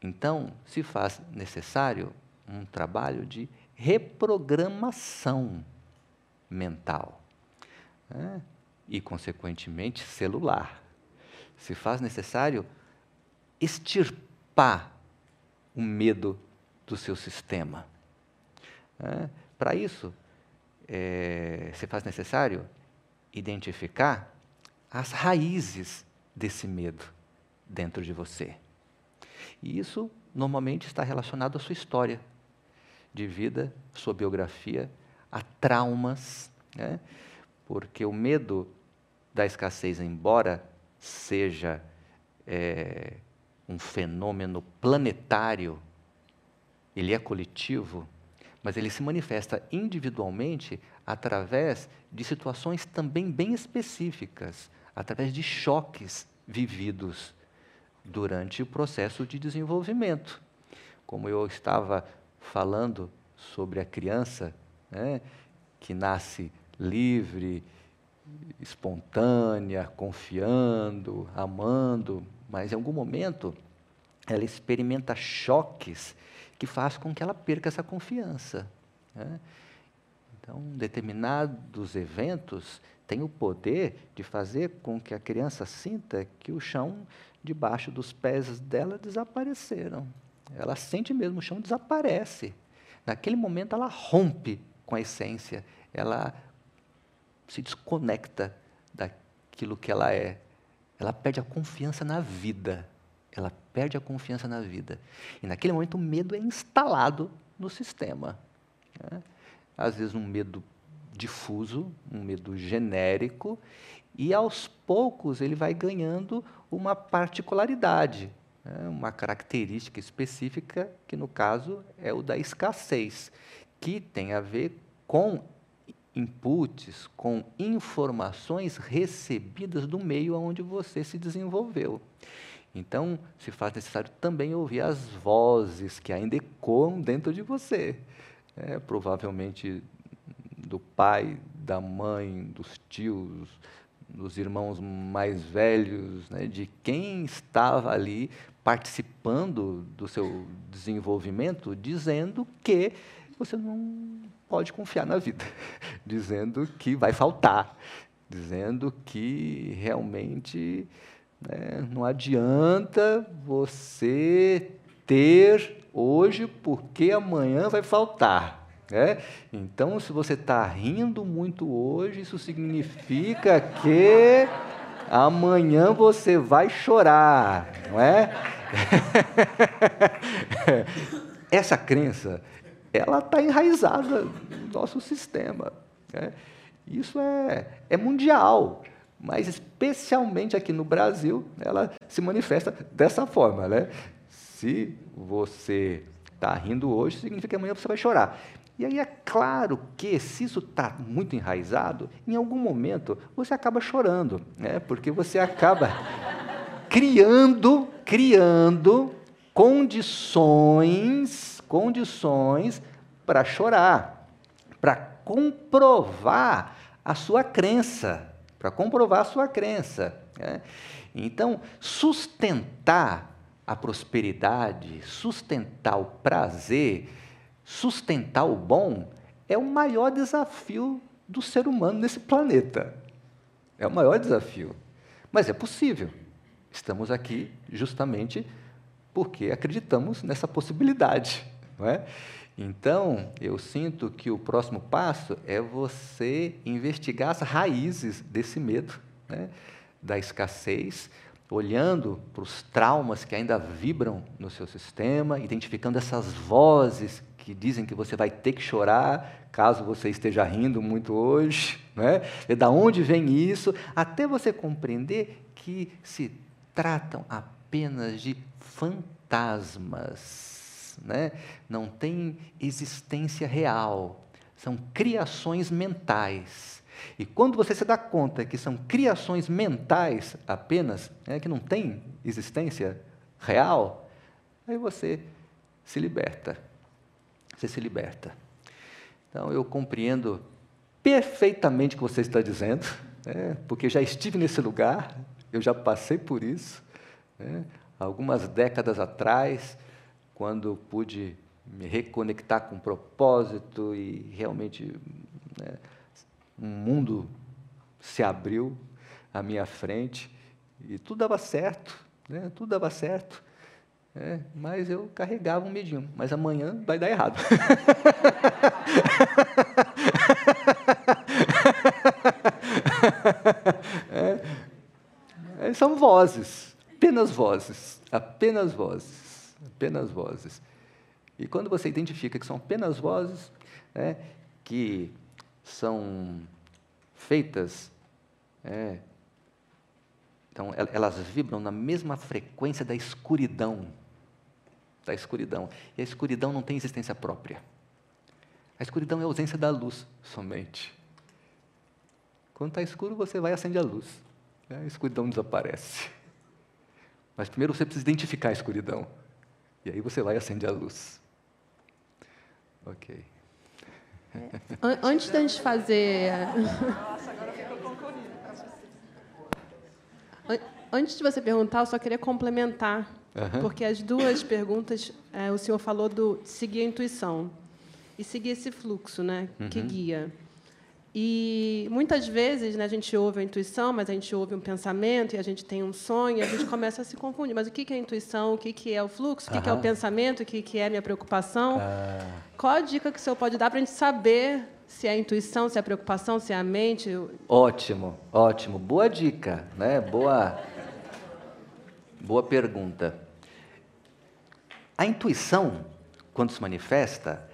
então se faz necessário um trabalho de reprogramação mental né? e, consequentemente, celular. Se faz necessário extirpar o medo do seu sistema. né? Para isso, eh, se faz necessário identificar as raízes desse medo dentro de você. E isso normalmente está relacionado à sua história de vida, sua biografia, a traumas, né? porque o medo da escassez, embora seja eh, um fenômeno planetário, ele é coletivo, mas ele se manifesta individualmente através de situações também bem específicas, através de choques vividos durante o processo de desenvolvimento. Como eu estava falando sobre a criança né, que nasce livre, espontânea, confiando, amando, mas em algum momento ela experimenta choques que faz com que ela perca essa confiança. né? Então, determinados eventos têm o poder de fazer com que a criança sinta que o chão debaixo dos pés dela desapareceram. Ela sente mesmo, o chão desaparece. Naquele momento, ela rompe com a essência, ela se desconecta daquilo que ela é. Ela perde a confiança na vida. Ela perde a confiança na vida. E naquele momento o medo é instalado no sistema. né? Às vezes um medo difuso, um medo genérico, e aos poucos ele vai ganhando uma particularidade, né? uma característica específica, que no caso é o da escassez, que tem a ver com inputs, com informações recebidas do meio onde você se desenvolveu. Então, se faz necessário também ouvir as vozes que ainda ecoam dentro de você. É, provavelmente do pai, da mãe, dos tios, dos irmãos mais velhos, né, de quem estava ali participando do seu desenvolvimento, dizendo que você não pode confiar na vida, dizendo que vai faltar, dizendo que realmente né, não adianta você ter hoje, porque amanhã vai faltar. né? Então, se você está rindo muito hoje, isso significa que amanhã você vai chorar, não é? Essa crença, ela está enraizada no nosso sistema. né? Isso é, é mundial, mas especialmente aqui no Brasil, ela se manifesta dessa forma. Né? Se você está rindo hoje, significa que amanhã você vai chorar. E aí é claro que, se isso está muito enraizado, em algum momento você acaba chorando, né? porque você acaba criando, criando condições, condições para chorar, para comprovar a sua crença, para comprovar a sua crença. Né? Então, sustentar a prosperidade, sustentar o prazer, sustentar o bom, é o maior desafio do ser humano nesse planeta. É o maior desafio. Mas é possível. Estamos aqui justamente porque acreditamos nessa possibilidade. Não é? Então, eu sinto que o próximo passo é você investigar as raízes desse medo, né? da escassez, olhando para os traumas que ainda vibram no seu sistema, identificando essas vozes que dizem que você vai ter que chorar caso você esteja rindo muito hoje, né? E da onde vem isso, até você compreender que se tratam apenas de fantasmas, né? Não tem existência real, são criações mentais. E quando você se dá conta que são criações mentais apenas, né, que não tem existência real, aí você se liberta. Você se liberta. Então eu compreendo perfeitamente o que você está dizendo, né, porque já estive nesse lugar, eu já passei por isso, né, algumas décadas atrás, quando pude me reconectar com o propósito e realmente né, um mundo se abriu à minha frente e tudo dava certo, né, tudo dava certo. É, mas eu carregava um medinho. Mas amanhã vai dar errado. é, é, são vozes, apenas vozes, apenas vozes, apenas vozes. E quando você identifica que são apenas vozes, é, que são feitas é, então, elas vibram na mesma frequência da escuridão da escuridão. E a escuridão não tem existência própria. A escuridão é a ausência da luz somente. Quando está escuro, você vai acender a luz. A escuridão desaparece. Mas primeiro você precisa identificar a escuridão. E aí você vai acender a luz. Ok. É, antes da gente fazer. Nossa, agora ficou concorrido. Antes de você perguntar, eu só queria complementar Uhum. Porque as duas perguntas, é, o senhor falou do seguir a intuição e seguir esse fluxo, né, uhum. que guia. E muitas vezes né, a gente ouve a intuição, mas a gente ouve um pensamento e a gente tem um sonho, e a gente começa a se confundir. Mas o que é a intuição? O que é o fluxo? O que é o pensamento? O que é a minha preocupação? Ah. Qual a dica que o senhor pode dar para a gente saber se é a intuição, se é a preocupação, se é a mente? Ótimo, ótimo. Boa dica, né? Boa Boa pergunta. A intuição, quando se manifesta,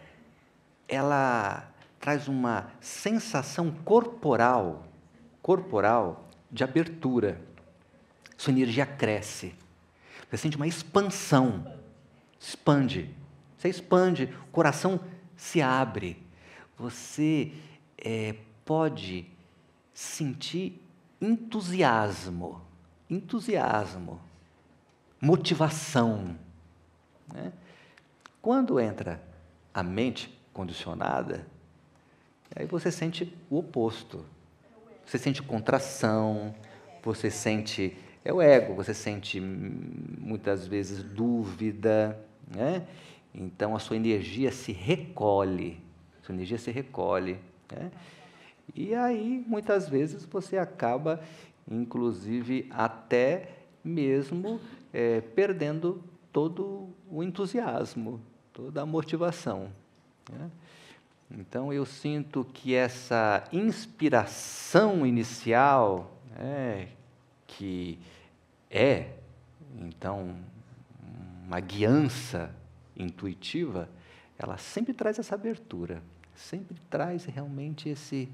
ela traz uma sensação corporal, corporal de abertura. Sua energia cresce. Você sente uma expansão. Expande. Você expande, o coração se abre. Você é, pode sentir entusiasmo. Entusiasmo motivação. Né? Quando entra a mente condicionada, aí você sente o oposto. Você sente contração, você sente. É o ego, você sente muitas vezes dúvida, né? Então a sua energia se recolhe, sua energia se recolhe. Né? E aí, muitas vezes, você acaba, inclusive, até mesmo é, perdendo todo o entusiasmo, toda a motivação. Né? Então eu sinto que essa inspiração inicial, né, que é então uma guiança intuitiva, ela sempre traz essa abertura, sempre traz realmente esse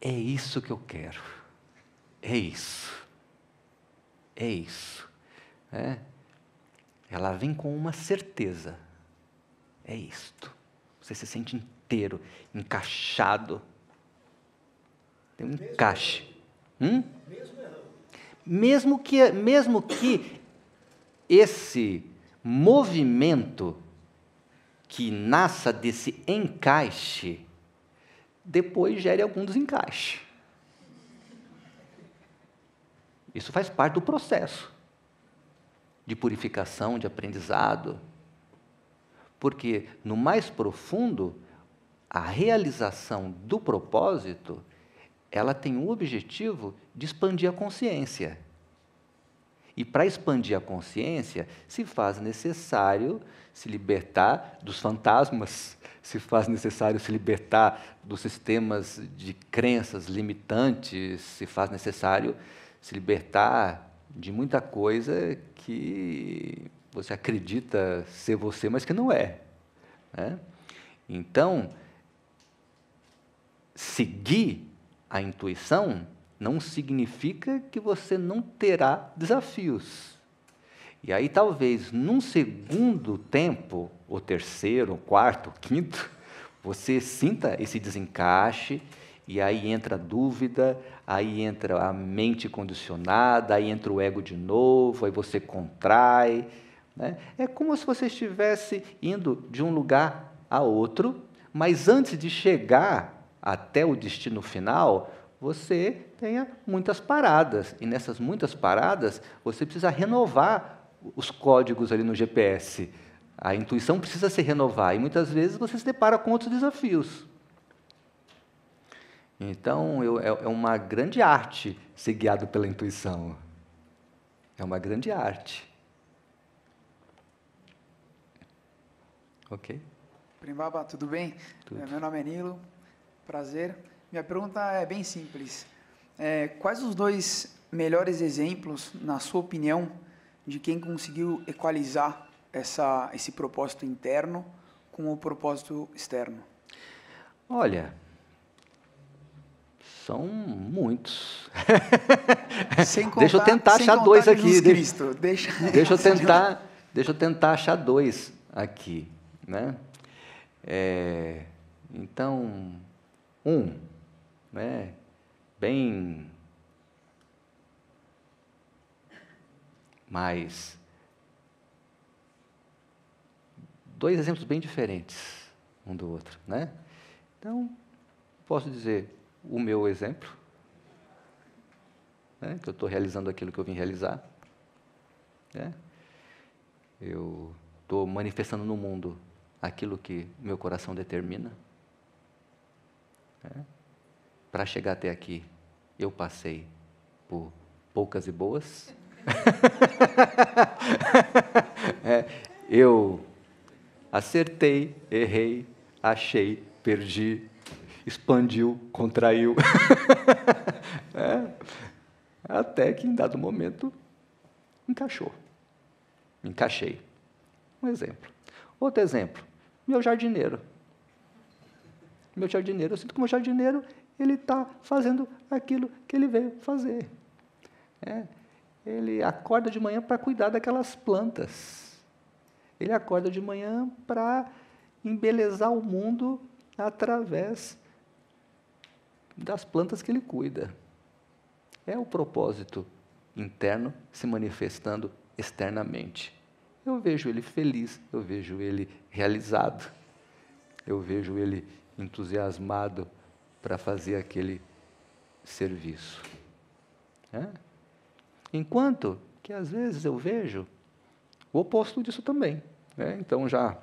é isso que eu quero, é isso, é isso. É. Ela vem com uma certeza. É isto. Você se sente inteiro, encaixado. Tem um encaixe. Hum? Mesmo que, mesmo que esse movimento que nasça desse encaixe depois gere algum desencaixe. Isso faz parte do processo de purificação, de aprendizado. Porque no mais profundo, a realização do propósito, ela tem o objetivo de expandir a consciência. E para expandir a consciência, se faz necessário se libertar dos fantasmas, se faz necessário se libertar dos sistemas de crenças limitantes, se faz necessário se libertar de muita coisa que você acredita ser você, mas que não é. Né? Então, seguir a intuição não significa que você não terá desafios. E aí, talvez, num segundo tempo, ou terceiro, ou quarto, ou quinto, você sinta esse desencaixe, e aí entra a dúvida, aí entra a mente condicionada, aí entra o ego de novo, aí você contrai. Né? É como se você estivesse indo de um lugar a outro, mas antes de chegar até o destino final, você tenha muitas paradas. E nessas muitas paradas, você precisa renovar os códigos ali no GPS. A intuição precisa se renovar e muitas vezes você se depara com outros desafios. Então, eu, é, é uma grande arte ser guiado pela intuição. É uma grande arte. Ok? Primbaba, tudo bem? Tudo. Meu nome é Nilo, prazer. Minha pergunta é bem simples. É, quais os dois melhores exemplos, na sua opinião, de quem conseguiu equalizar essa, esse propósito interno com o propósito externo? Olha, são muitos. Contar, deixa eu tentar achar dois aqui. Deixa, deixa, deixa, eu tentar, deixa eu tentar achar dois aqui, né? É, então, um, né? Bem Mas dois exemplos bem diferentes um do outro, né? Então, posso dizer o meu exemplo, né, que eu estou realizando aquilo que eu vim realizar, né? Eu estou manifestando no mundo aquilo que meu coração determina. Né? Para chegar até aqui, eu passei por poucas e boas, é, eu acertei, errei, achei, perdi, expandiu, contraiu. é, até que em dado momento encaixou. Encaixei. Um exemplo. Outro exemplo, meu jardineiro. Meu jardineiro, eu sinto que o meu jardineiro ele está fazendo aquilo que ele veio fazer. É, ele acorda de manhã para cuidar daquelas plantas. Ele acorda de manhã para embelezar o mundo através das plantas que ele cuida. É o propósito interno se manifestando externamente. Eu vejo ele feliz, eu vejo ele realizado, eu vejo ele entusiasmado para fazer aquele serviço. É? Enquanto que às vezes eu vejo o oposto disso também. Né? Então já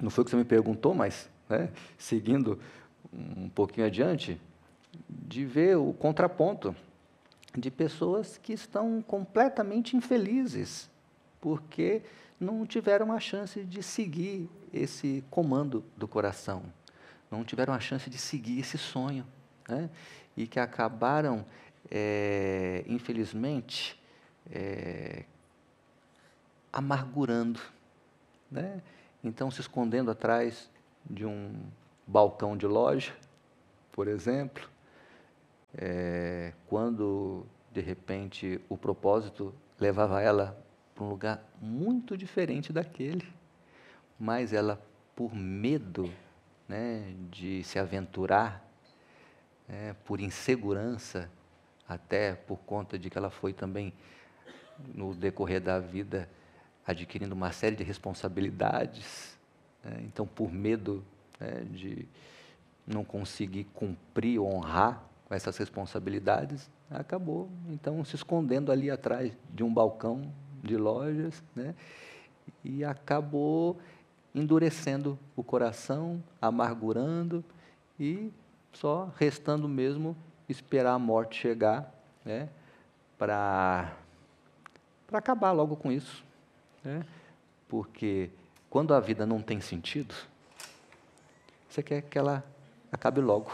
não foi o que você me perguntou, mas né, seguindo um pouquinho adiante, de ver o contraponto de pessoas que estão completamente infelizes porque não tiveram a chance de seguir esse comando do coração, não tiveram a chance de seguir esse sonho, né? e que acabaram é, infelizmente, é, amargurando, né? Então, se escondendo atrás de um balcão de loja, por exemplo, é, quando de repente o propósito levava ela para um lugar muito diferente daquele, mas ela, por medo né, de se aventurar, né, por insegurança, até por conta de que ela foi também, no decorrer da vida, adquirindo uma série de responsabilidades. Né? Então, por medo né, de, não conseguir cumprir, honrar com essas responsabilidades, acabou então se escondendo ali atrás de um balcão de lojas, né? E acabou endurecendo o coração, amargurando e só restando mesmo esperar a morte chegar, né? Para para acabar logo com isso, né? Porque quando a vida não tem sentido, você quer que ela acabe logo.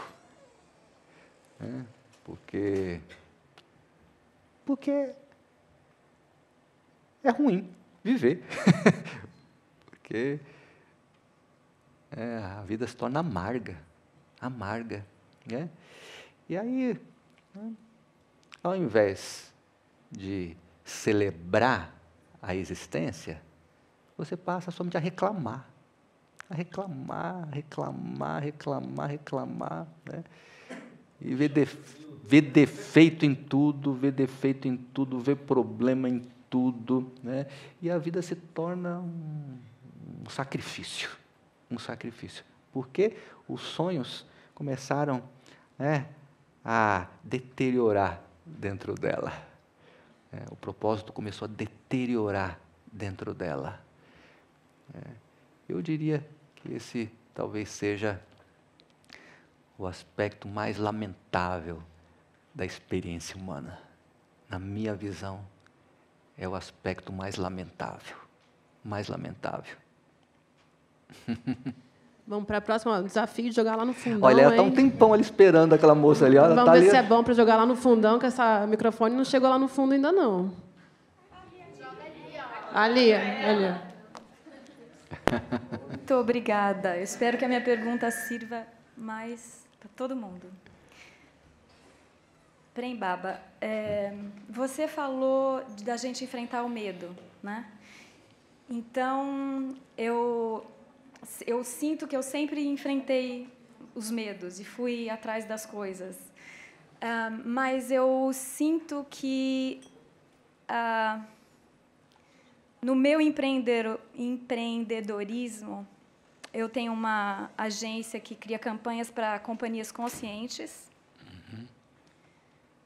Né? Porque, porque é ruim viver. porque é, a vida se torna amarga, amarga. Né? E aí, né, ao invés de celebrar a existência, você passa somente a reclamar. A reclamar, reclamar, reclamar, reclamar. Né? E ver, def ver defeito em tudo, ver defeito em tudo, ver problema em tudo. Né? E a vida se torna um, um sacrifício. Um sacrifício. Porque os sonhos começaram né, a deteriorar dentro dela. É, o propósito começou a deteriorar dentro dela. É, eu diria que esse talvez seja o aspecto mais lamentável da experiência humana. Na minha visão, é o aspecto mais lamentável. Mais lamentável. Vamos para a próxima. Desafio de jogar lá no fundão. Olha, ela está um tempão ali esperando aquela moça ali. Ela Vamos tá ver ali... se é bom para jogar lá no fundão, que essa microfone não chegou lá no fundo ainda não. Ali, ali. Muito obrigada. Eu espero que a minha pergunta sirva mais para todo mundo. Prembaba, é, você falou da gente enfrentar o medo, né? Então, eu, eu sinto que eu sempre enfrentei os medos e fui atrás das coisas. Uh, mas eu sinto que uh, no meu empreendedorismo, eu tenho uma agência que cria campanhas para companhias conscientes. Uhum.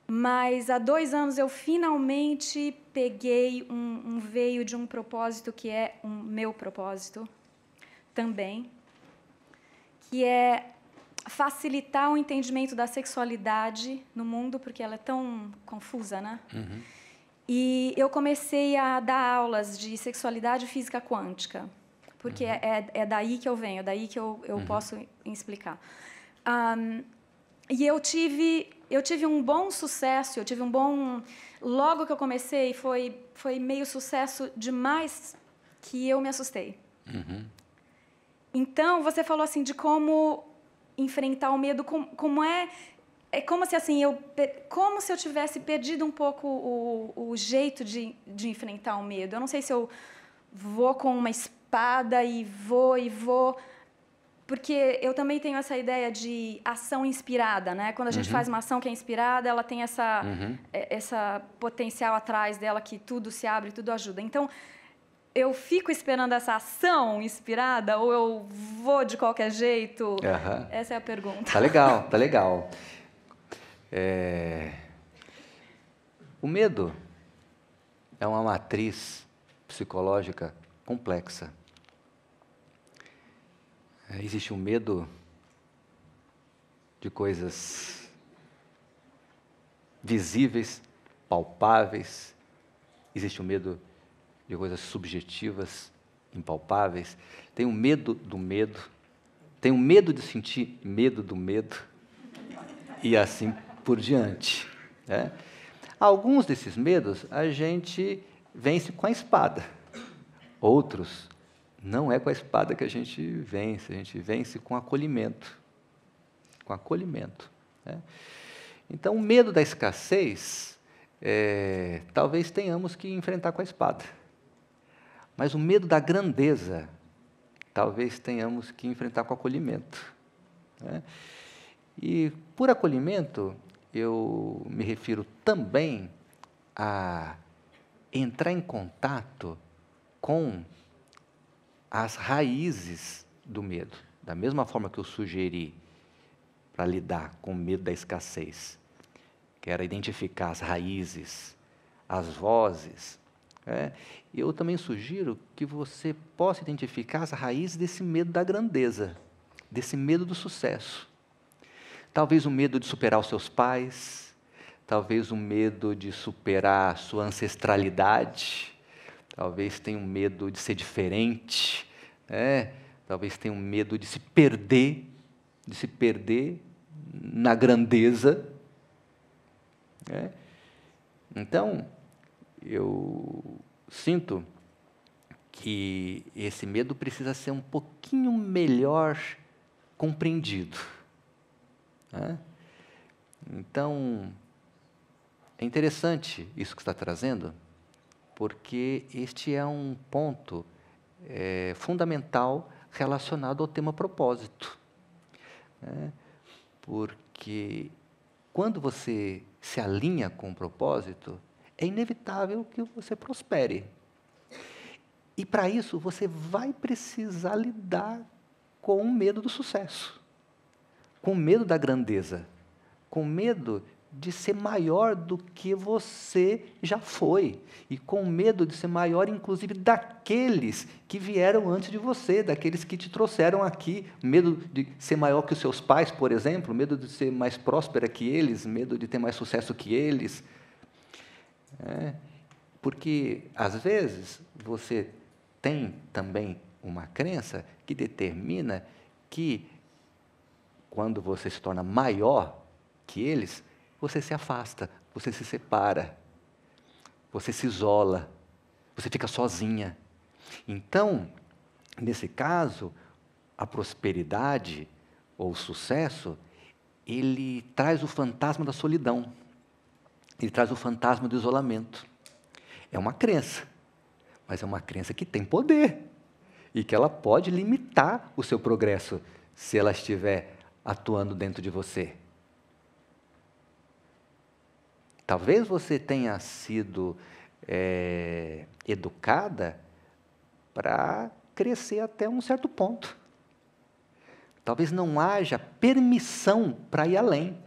Mas há dois anos eu finalmente peguei um, um veio de um propósito que é um meu propósito também, que é facilitar o entendimento da sexualidade no mundo, porque ela é tão confusa, né? Uhum. E eu comecei a dar aulas de sexualidade física quântica, porque uhum. é, é daí que eu venho, é daí que eu, eu uhum. posso explicar. Um, e eu tive, eu tive um bom sucesso, eu tive um bom... Logo que eu comecei, foi, foi meio sucesso demais que eu me assustei. Uhum. Então, você falou assim de como enfrentar o medo, como, como é é como se assim eu como se eu tivesse perdido um pouco o, o jeito de, de enfrentar o medo. Eu não sei se eu vou com uma espada e vou e vou porque eu também tenho essa ideia de ação inspirada, né? Quando a gente uhum. faz uma ação que é inspirada, ela tem essa uhum. É, essa potencial atrás dela que tudo se abre, tudo ajuda. Então eu fico esperando essa ação inspirada ou eu vou de qualquer jeito? Uhum. Essa é a pergunta. Tá legal, tá legal. É... O medo é uma matriz psicológica complexa. É, existe um medo de coisas visíveis, palpáveis. Existe o um medo de coisas subjetivas, impalpáveis. Tem o um medo do medo. Tem o um medo de sentir medo do medo. E assim por diante. Né? Alguns desses medos a gente vence com a espada, outros não é com a espada que a gente vence, a gente vence com acolhimento. Com acolhimento. Né? Então, o medo da escassez, é, talvez tenhamos que enfrentar com a espada. Mas o medo da grandeza, talvez tenhamos que enfrentar com acolhimento. Né? E por acolhimento, eu me refiro também a entrar em contato com as raízes do medo. Da mesma forma que eu sugeri para lidar com o medo da escassez, que era identificar as raízes, as vozes. É, eu também sugiro que você possa identificar as raízes desse medo da grandeza, desse medo do sucesso. Talvez o medo de superar os seus pais, talvez o medo de superar a sua ancestralidade, talvez tenha um medo de ser diferente, né? talvez tenha um medo de se perder, de se perder na grandeza. Né? Então, eu sinto que esse medo precisa ser um pouquinho melhor compreendido. Né? Então, é interessante isso que está trazendo, porque este é um ponto é, fundamental relacionado ao tema propósito. Né? Porque quando você se alinha com o propósito, é inevitável que você prospere. E para isso você vai precisar lidar com o medo do sucesso, com o medo da grandeza, com medo de ser maior do que você já foi, e com medo de ser maior, inclusive, daqueles que vieram antes de você, daqueles que te trouxeram aqui, medo de ser maior que os seus pais, por exemplo, medo de ser mais próspera que eles, medo de ter mais sucesso que eles. É, porque, às vezes, você tem também uma crença que determina que, quando você se torna maior que eles, você se afasta, você se separa, você se isola, você fica sozinha. Então, nesse caso, a prosperidade ou o sucesso, ele traz o fantasma da solidão, ele traz o fantasma do isolamento. É uma crença, mas é uma crença que tem poder e que ela pode limitar o seu progresso se ela estiver atuando dentro de você. Talvez você tenha sido é, educada para crescer até um certo ponto. Talvez não haja permissão para ir além.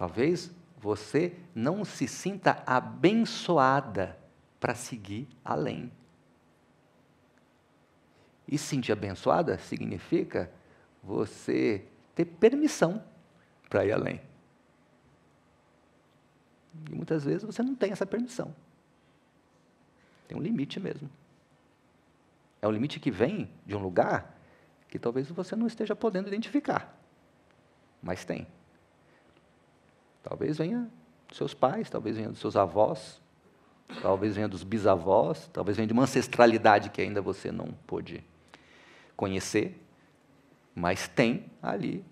Talvez você não se sinta abençoada para seguir além. E se sentir abençoada significa você ter permissão para ir além. E muitas vezes você não tem essa permissão. Tem um limite mesmo. É um limite que vem de um lugar que talvez você não esteja podendo identificar. Mas tem. Talvez venha dos seus pais, talvez venha dos seus avós, talvez venha dos bisavós, talvez venha de uma ancestralidade que ainda você não pôde conhecer, mas tem ali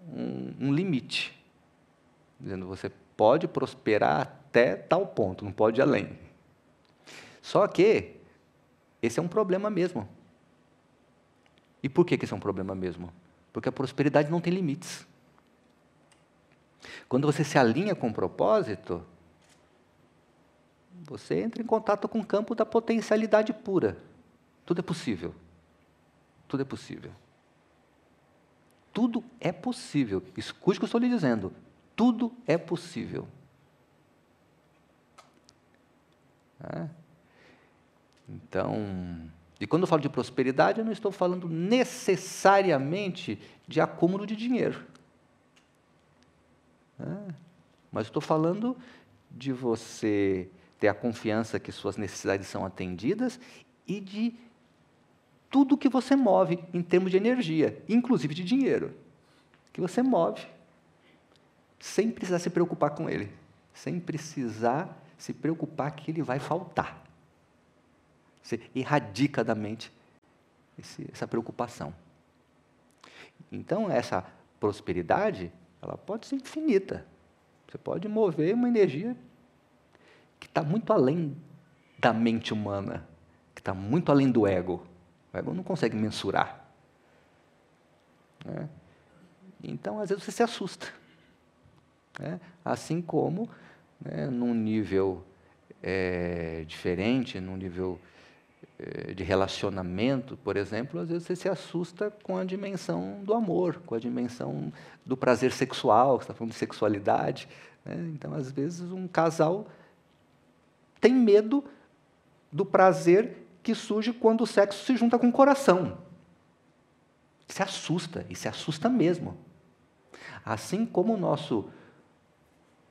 um, um limite, dizendo você pode prosperar até tal ponto, não pode ir além. Só que esse é um problema mesmo. E por que, que esse é um problema mesmo? Porque a prosperidade não tem limites. Quando você se alinha com o propósito, você entra em contato com o campo da potencialidade pura. Tudo é possível. Tudo é possível. Tudo é possível. Escute o que eu estou lhe dizendo. Tudo é possível. É. Então, e quando eu falo de prosperidade, eu não estou falando necessariamente de acúmulo de dinheiro. É. Mas estou falando de você ter a confiança que suas necessidades são atendidas e de tudo que você move em termos de energia, inclusive de dinheiro, que você move, sem precisar se preocupar com ele, sem precisar se preocupar que ele vai faltar. Você erradica da mente esse, essa preocupação. Então, essa prosperidade, ela pode ser infinita. Você pode mover uma energia que está muito além da mente humana, que está muito além do ego. O ego não consegue mensurar. Né? Então, às vezes, você se assusta. Né? Assim como, né, num nível é, diferente, num nível de relacionamento, por exemplo, às vezes você se assusta com a dimensão do amor, com a dimensão do prazer sexual, você está falando de sexualidade. Né? Então, às vezes, um casal tem medo do prazer que surge quando o sexo se junta com o coração. Se assusta, e se assusta mesmo. Assim como o nosso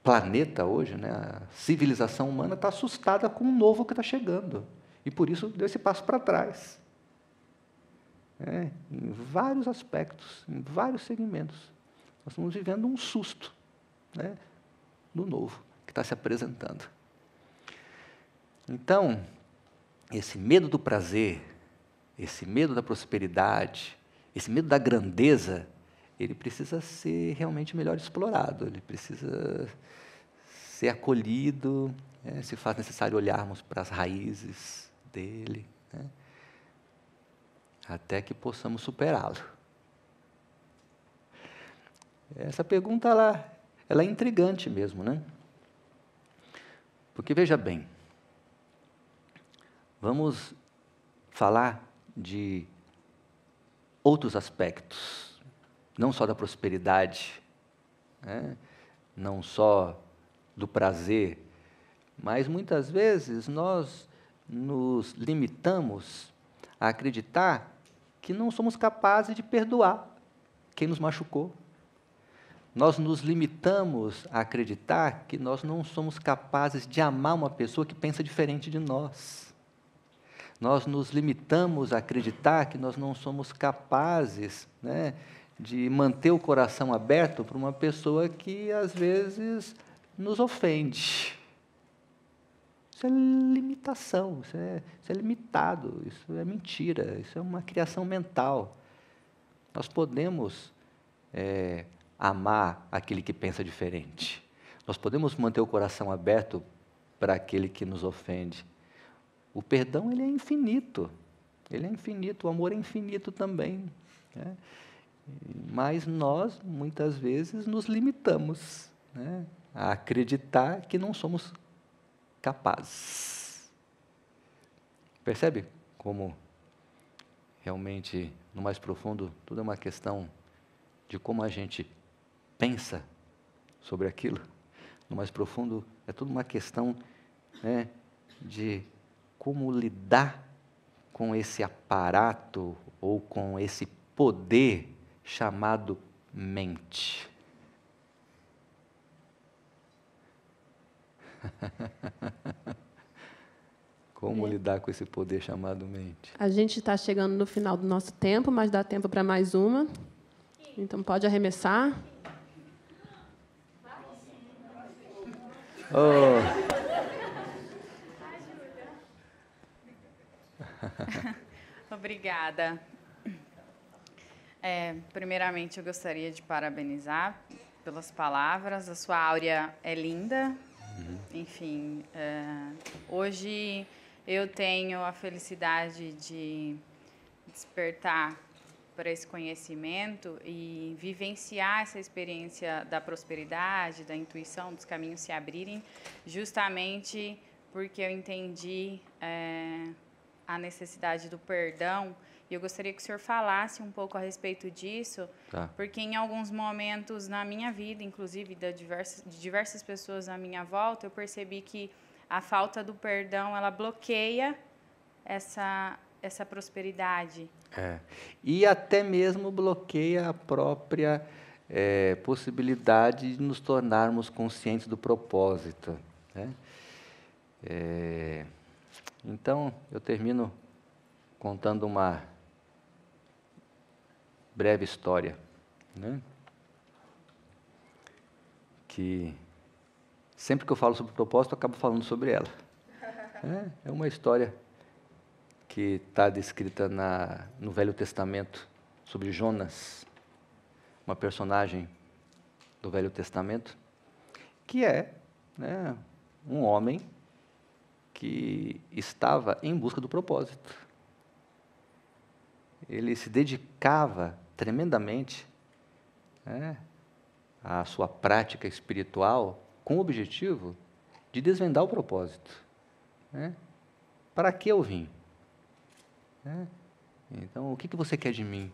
planeta hoje, né, a civilização humana está assustada com o novo que está chegando. E por isso deu esse passo para trás. É, em vários aspectos, em vários segmentos. Nós estamos vivendo um susto né, do novo que está se apresentando. Então, esse medo do prazer, esse medo da prosperidade, esse medo da grandeza, ele precisa ser realmente melhor explorado, ele precisa ser acolhido, né, se faz necessário olharmos para as raízes dele, né? até que possamos superá-lo. Essa pergunta ela, ela é intrigante mesmo, né? Porque veja bem, vamos falar de outros aspectos, não só da prosperidade, né? não só do prazer, mas muitas vezes nós nos limitamos a acreditar que não somos capazes de perdoar quem nos machucou. Nós nos limitamos a acreditar que nós não somos capazes de amar uma pessoa que pensa diferente de nós. Nós nos limitamos a acreditar que nós não somos capazes né, de manter o coração aberto para uma pessoa que às vezes nos ofende. Isso é limitação, isso é, isso é limitado, isso é mentira, isso é uma criação mental. Nós podemos é, amar aquele que pensa diferente. Nós podemos manter o coração aberto para aquele que nos ofende. O perdão ele é infinito, ele é infinito, o amor é infinito também. Né? Mas nós, muitas vezes, nos limitamos né? a acreditar que não somos capazes. Percebe como realmente, no mais profundo, tudo é uma questão de como a gente pensa sobre aquilo? No mais profundo, é tudo uma questão né, de como lidar com esse aparato ou com esse poder chamado mente. Como é. lidar com esse poder chamado mente? A gente está chegando no final do nosso tempo, mas dá tempo para mais uma. Então pode arremessar. Oh. Obrigada. É, primeiramente, eu gostaria de parabenizar pelas palavras. A sua áurea é linda, Uhum. Enfim, é, hoje eu tenho a felicidade de despertar para esse conhecimento e vivenciar essa experiência da prosperidade, da intuição, dos caminhos se abrirem, justamente porque eu entendi é, a necessidade do perdão e eu gostaria que o senhor falasse um pouco a respeito disso, tá. porque em alguns momentos na minha vida, inclusive de diversas, de diversas pessoas à minha volta, eu percebi que a falta do perdão ela bloqueia essa essa prosperidade. É. E até mesmo bloqueia a própria é, possibilidade de nos tornarmos conscientes do propósito. Né? É, então, eu termino contando uma breve história, né? que sempre que eu falo sobre propósito, eu acabo falando sobre ela. É, é uma história que está descrita na, no Velho Testamento sobre Jonas, uma personagem do Velho Testamento, que é né, um homem que estava em busca do propósito. Ele se dedicava tremendamente né, a sua prática espiritual com o objetivo de desvendar o propósito. Né? Para que eu vim? É? Então, o que, que você quer de mim?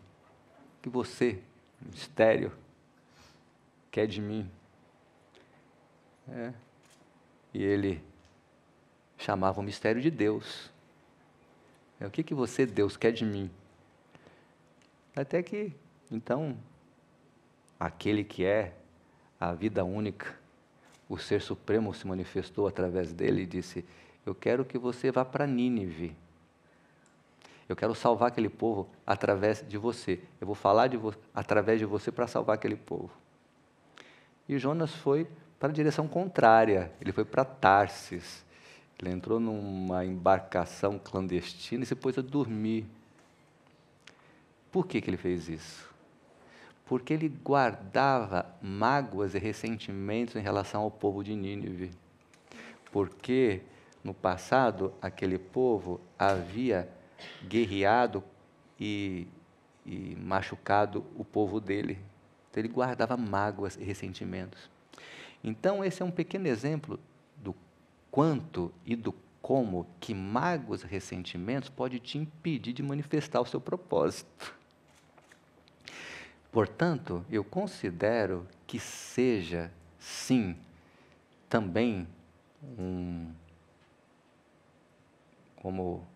O que você, mistério, quer de mim? É. E ele chamava o mistério de Deus. É, o que, que você, Deus, quer de mim? Até que, então, aquele que é a vida única, o Ser Supremo se manifestou através dele e disse: Eu quero que você vá para Nínive. Eu quero salvar aquele povo através de você. Eu vou falar de através de você para salvar aquele povo. E Jonas foi para a direção contrária. Ele foi para Tarsis. Ele entrou numa embarcação clandestina e se pôs a dormir. Por que, que ele fez isso? Porque ele guardava mágoas e ressentimentos em relação ao povo de Nínive. Porque no passado aquele povo havia guerreado e, e machucado o povo dele. Então ele guardava mágoas e ressentimentos. Então esse é um pequeno exemplo quanto e do como que mágoas ressentimentos pode te impedir de manifestar o seu propósito. Portanto, eu considero que seja, sim, também um, como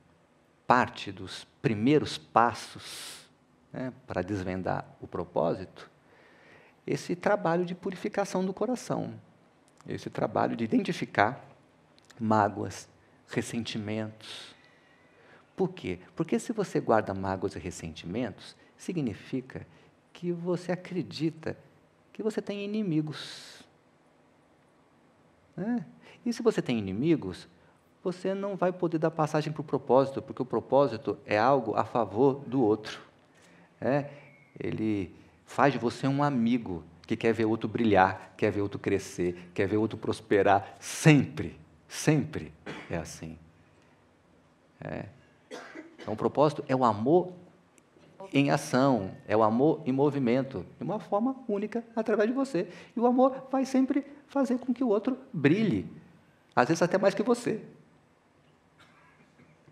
parte dos primeiros passos né, para desvendar o propósito, esse trabalho de purificação do coração, esse trabalho de identificar mágoas, ressentimentos. Por quê? Porque se você guarda mágoas e ressentimentos, significa que você acredita que você tem inimigos. Né? E se você tem inimigos, você não vai poder dar passagem para o propósito, porque o propósito é algo a favor do outro. É? Ele faz de você um amigo que quer ver outro brilhar, quer ver outro crescer, quer ver outro prosperar, sempre, sempre é assim. É. Então, o propósito é o amor em ação, é o amor em movimento, de uma forma única através de você. E o amor vai sempre fazer com que o outro brilhe, às vezes até mais que você.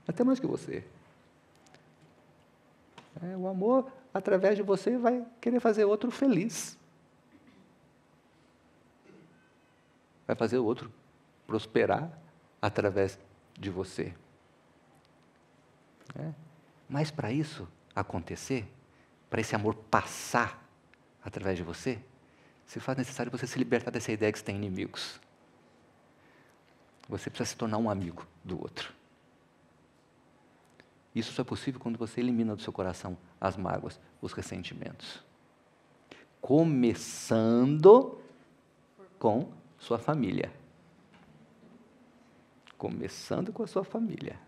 Até mais que você. É, o amor, através de você, vai querer fazer outro feliz. Vai fazer o outro prosperar através de você. É. Mas para isso, acontecer, para esse amor passar através de você, se faz necessário você se libertar dessa ideia que você tem inimigos. Você precisa se tornar um amigo do outro. Isso só é possível quando você elimina do seu coração as mágoas, os ressentimentos. Começando com sua família. Começando com a sua família.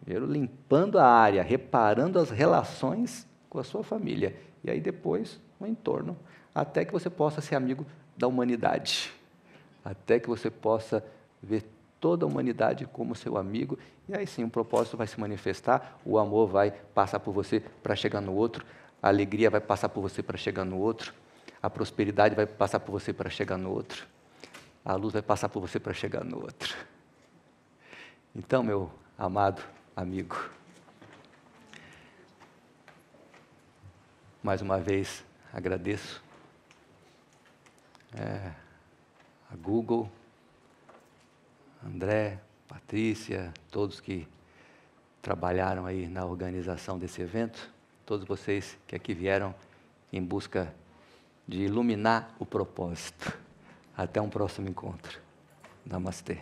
Primeiro, limpando a área, reparando as relações com a sua família. E aí, depois, o entorno, até que você possa ser amigo da humanidade. Até que você possa ver toda a humanidade como seu amigo. E aí sim, o propósito vai se manifestar, o amor vai passar por você para chegar no outro, a alegria vai passar por você para chegar no outro, a prosperidade vai passar por você para chegar no outro, a luz vai passar por você para chegar no outro. Então, meu amado, amigo. Mais uma vez agradeço é, a Google, André, Patrícia, todos que trabalharam aí na organização desse evento, todos vocês que aqui vieram em busca de iluminar o propósito. Até um próximo encontro. Namastê.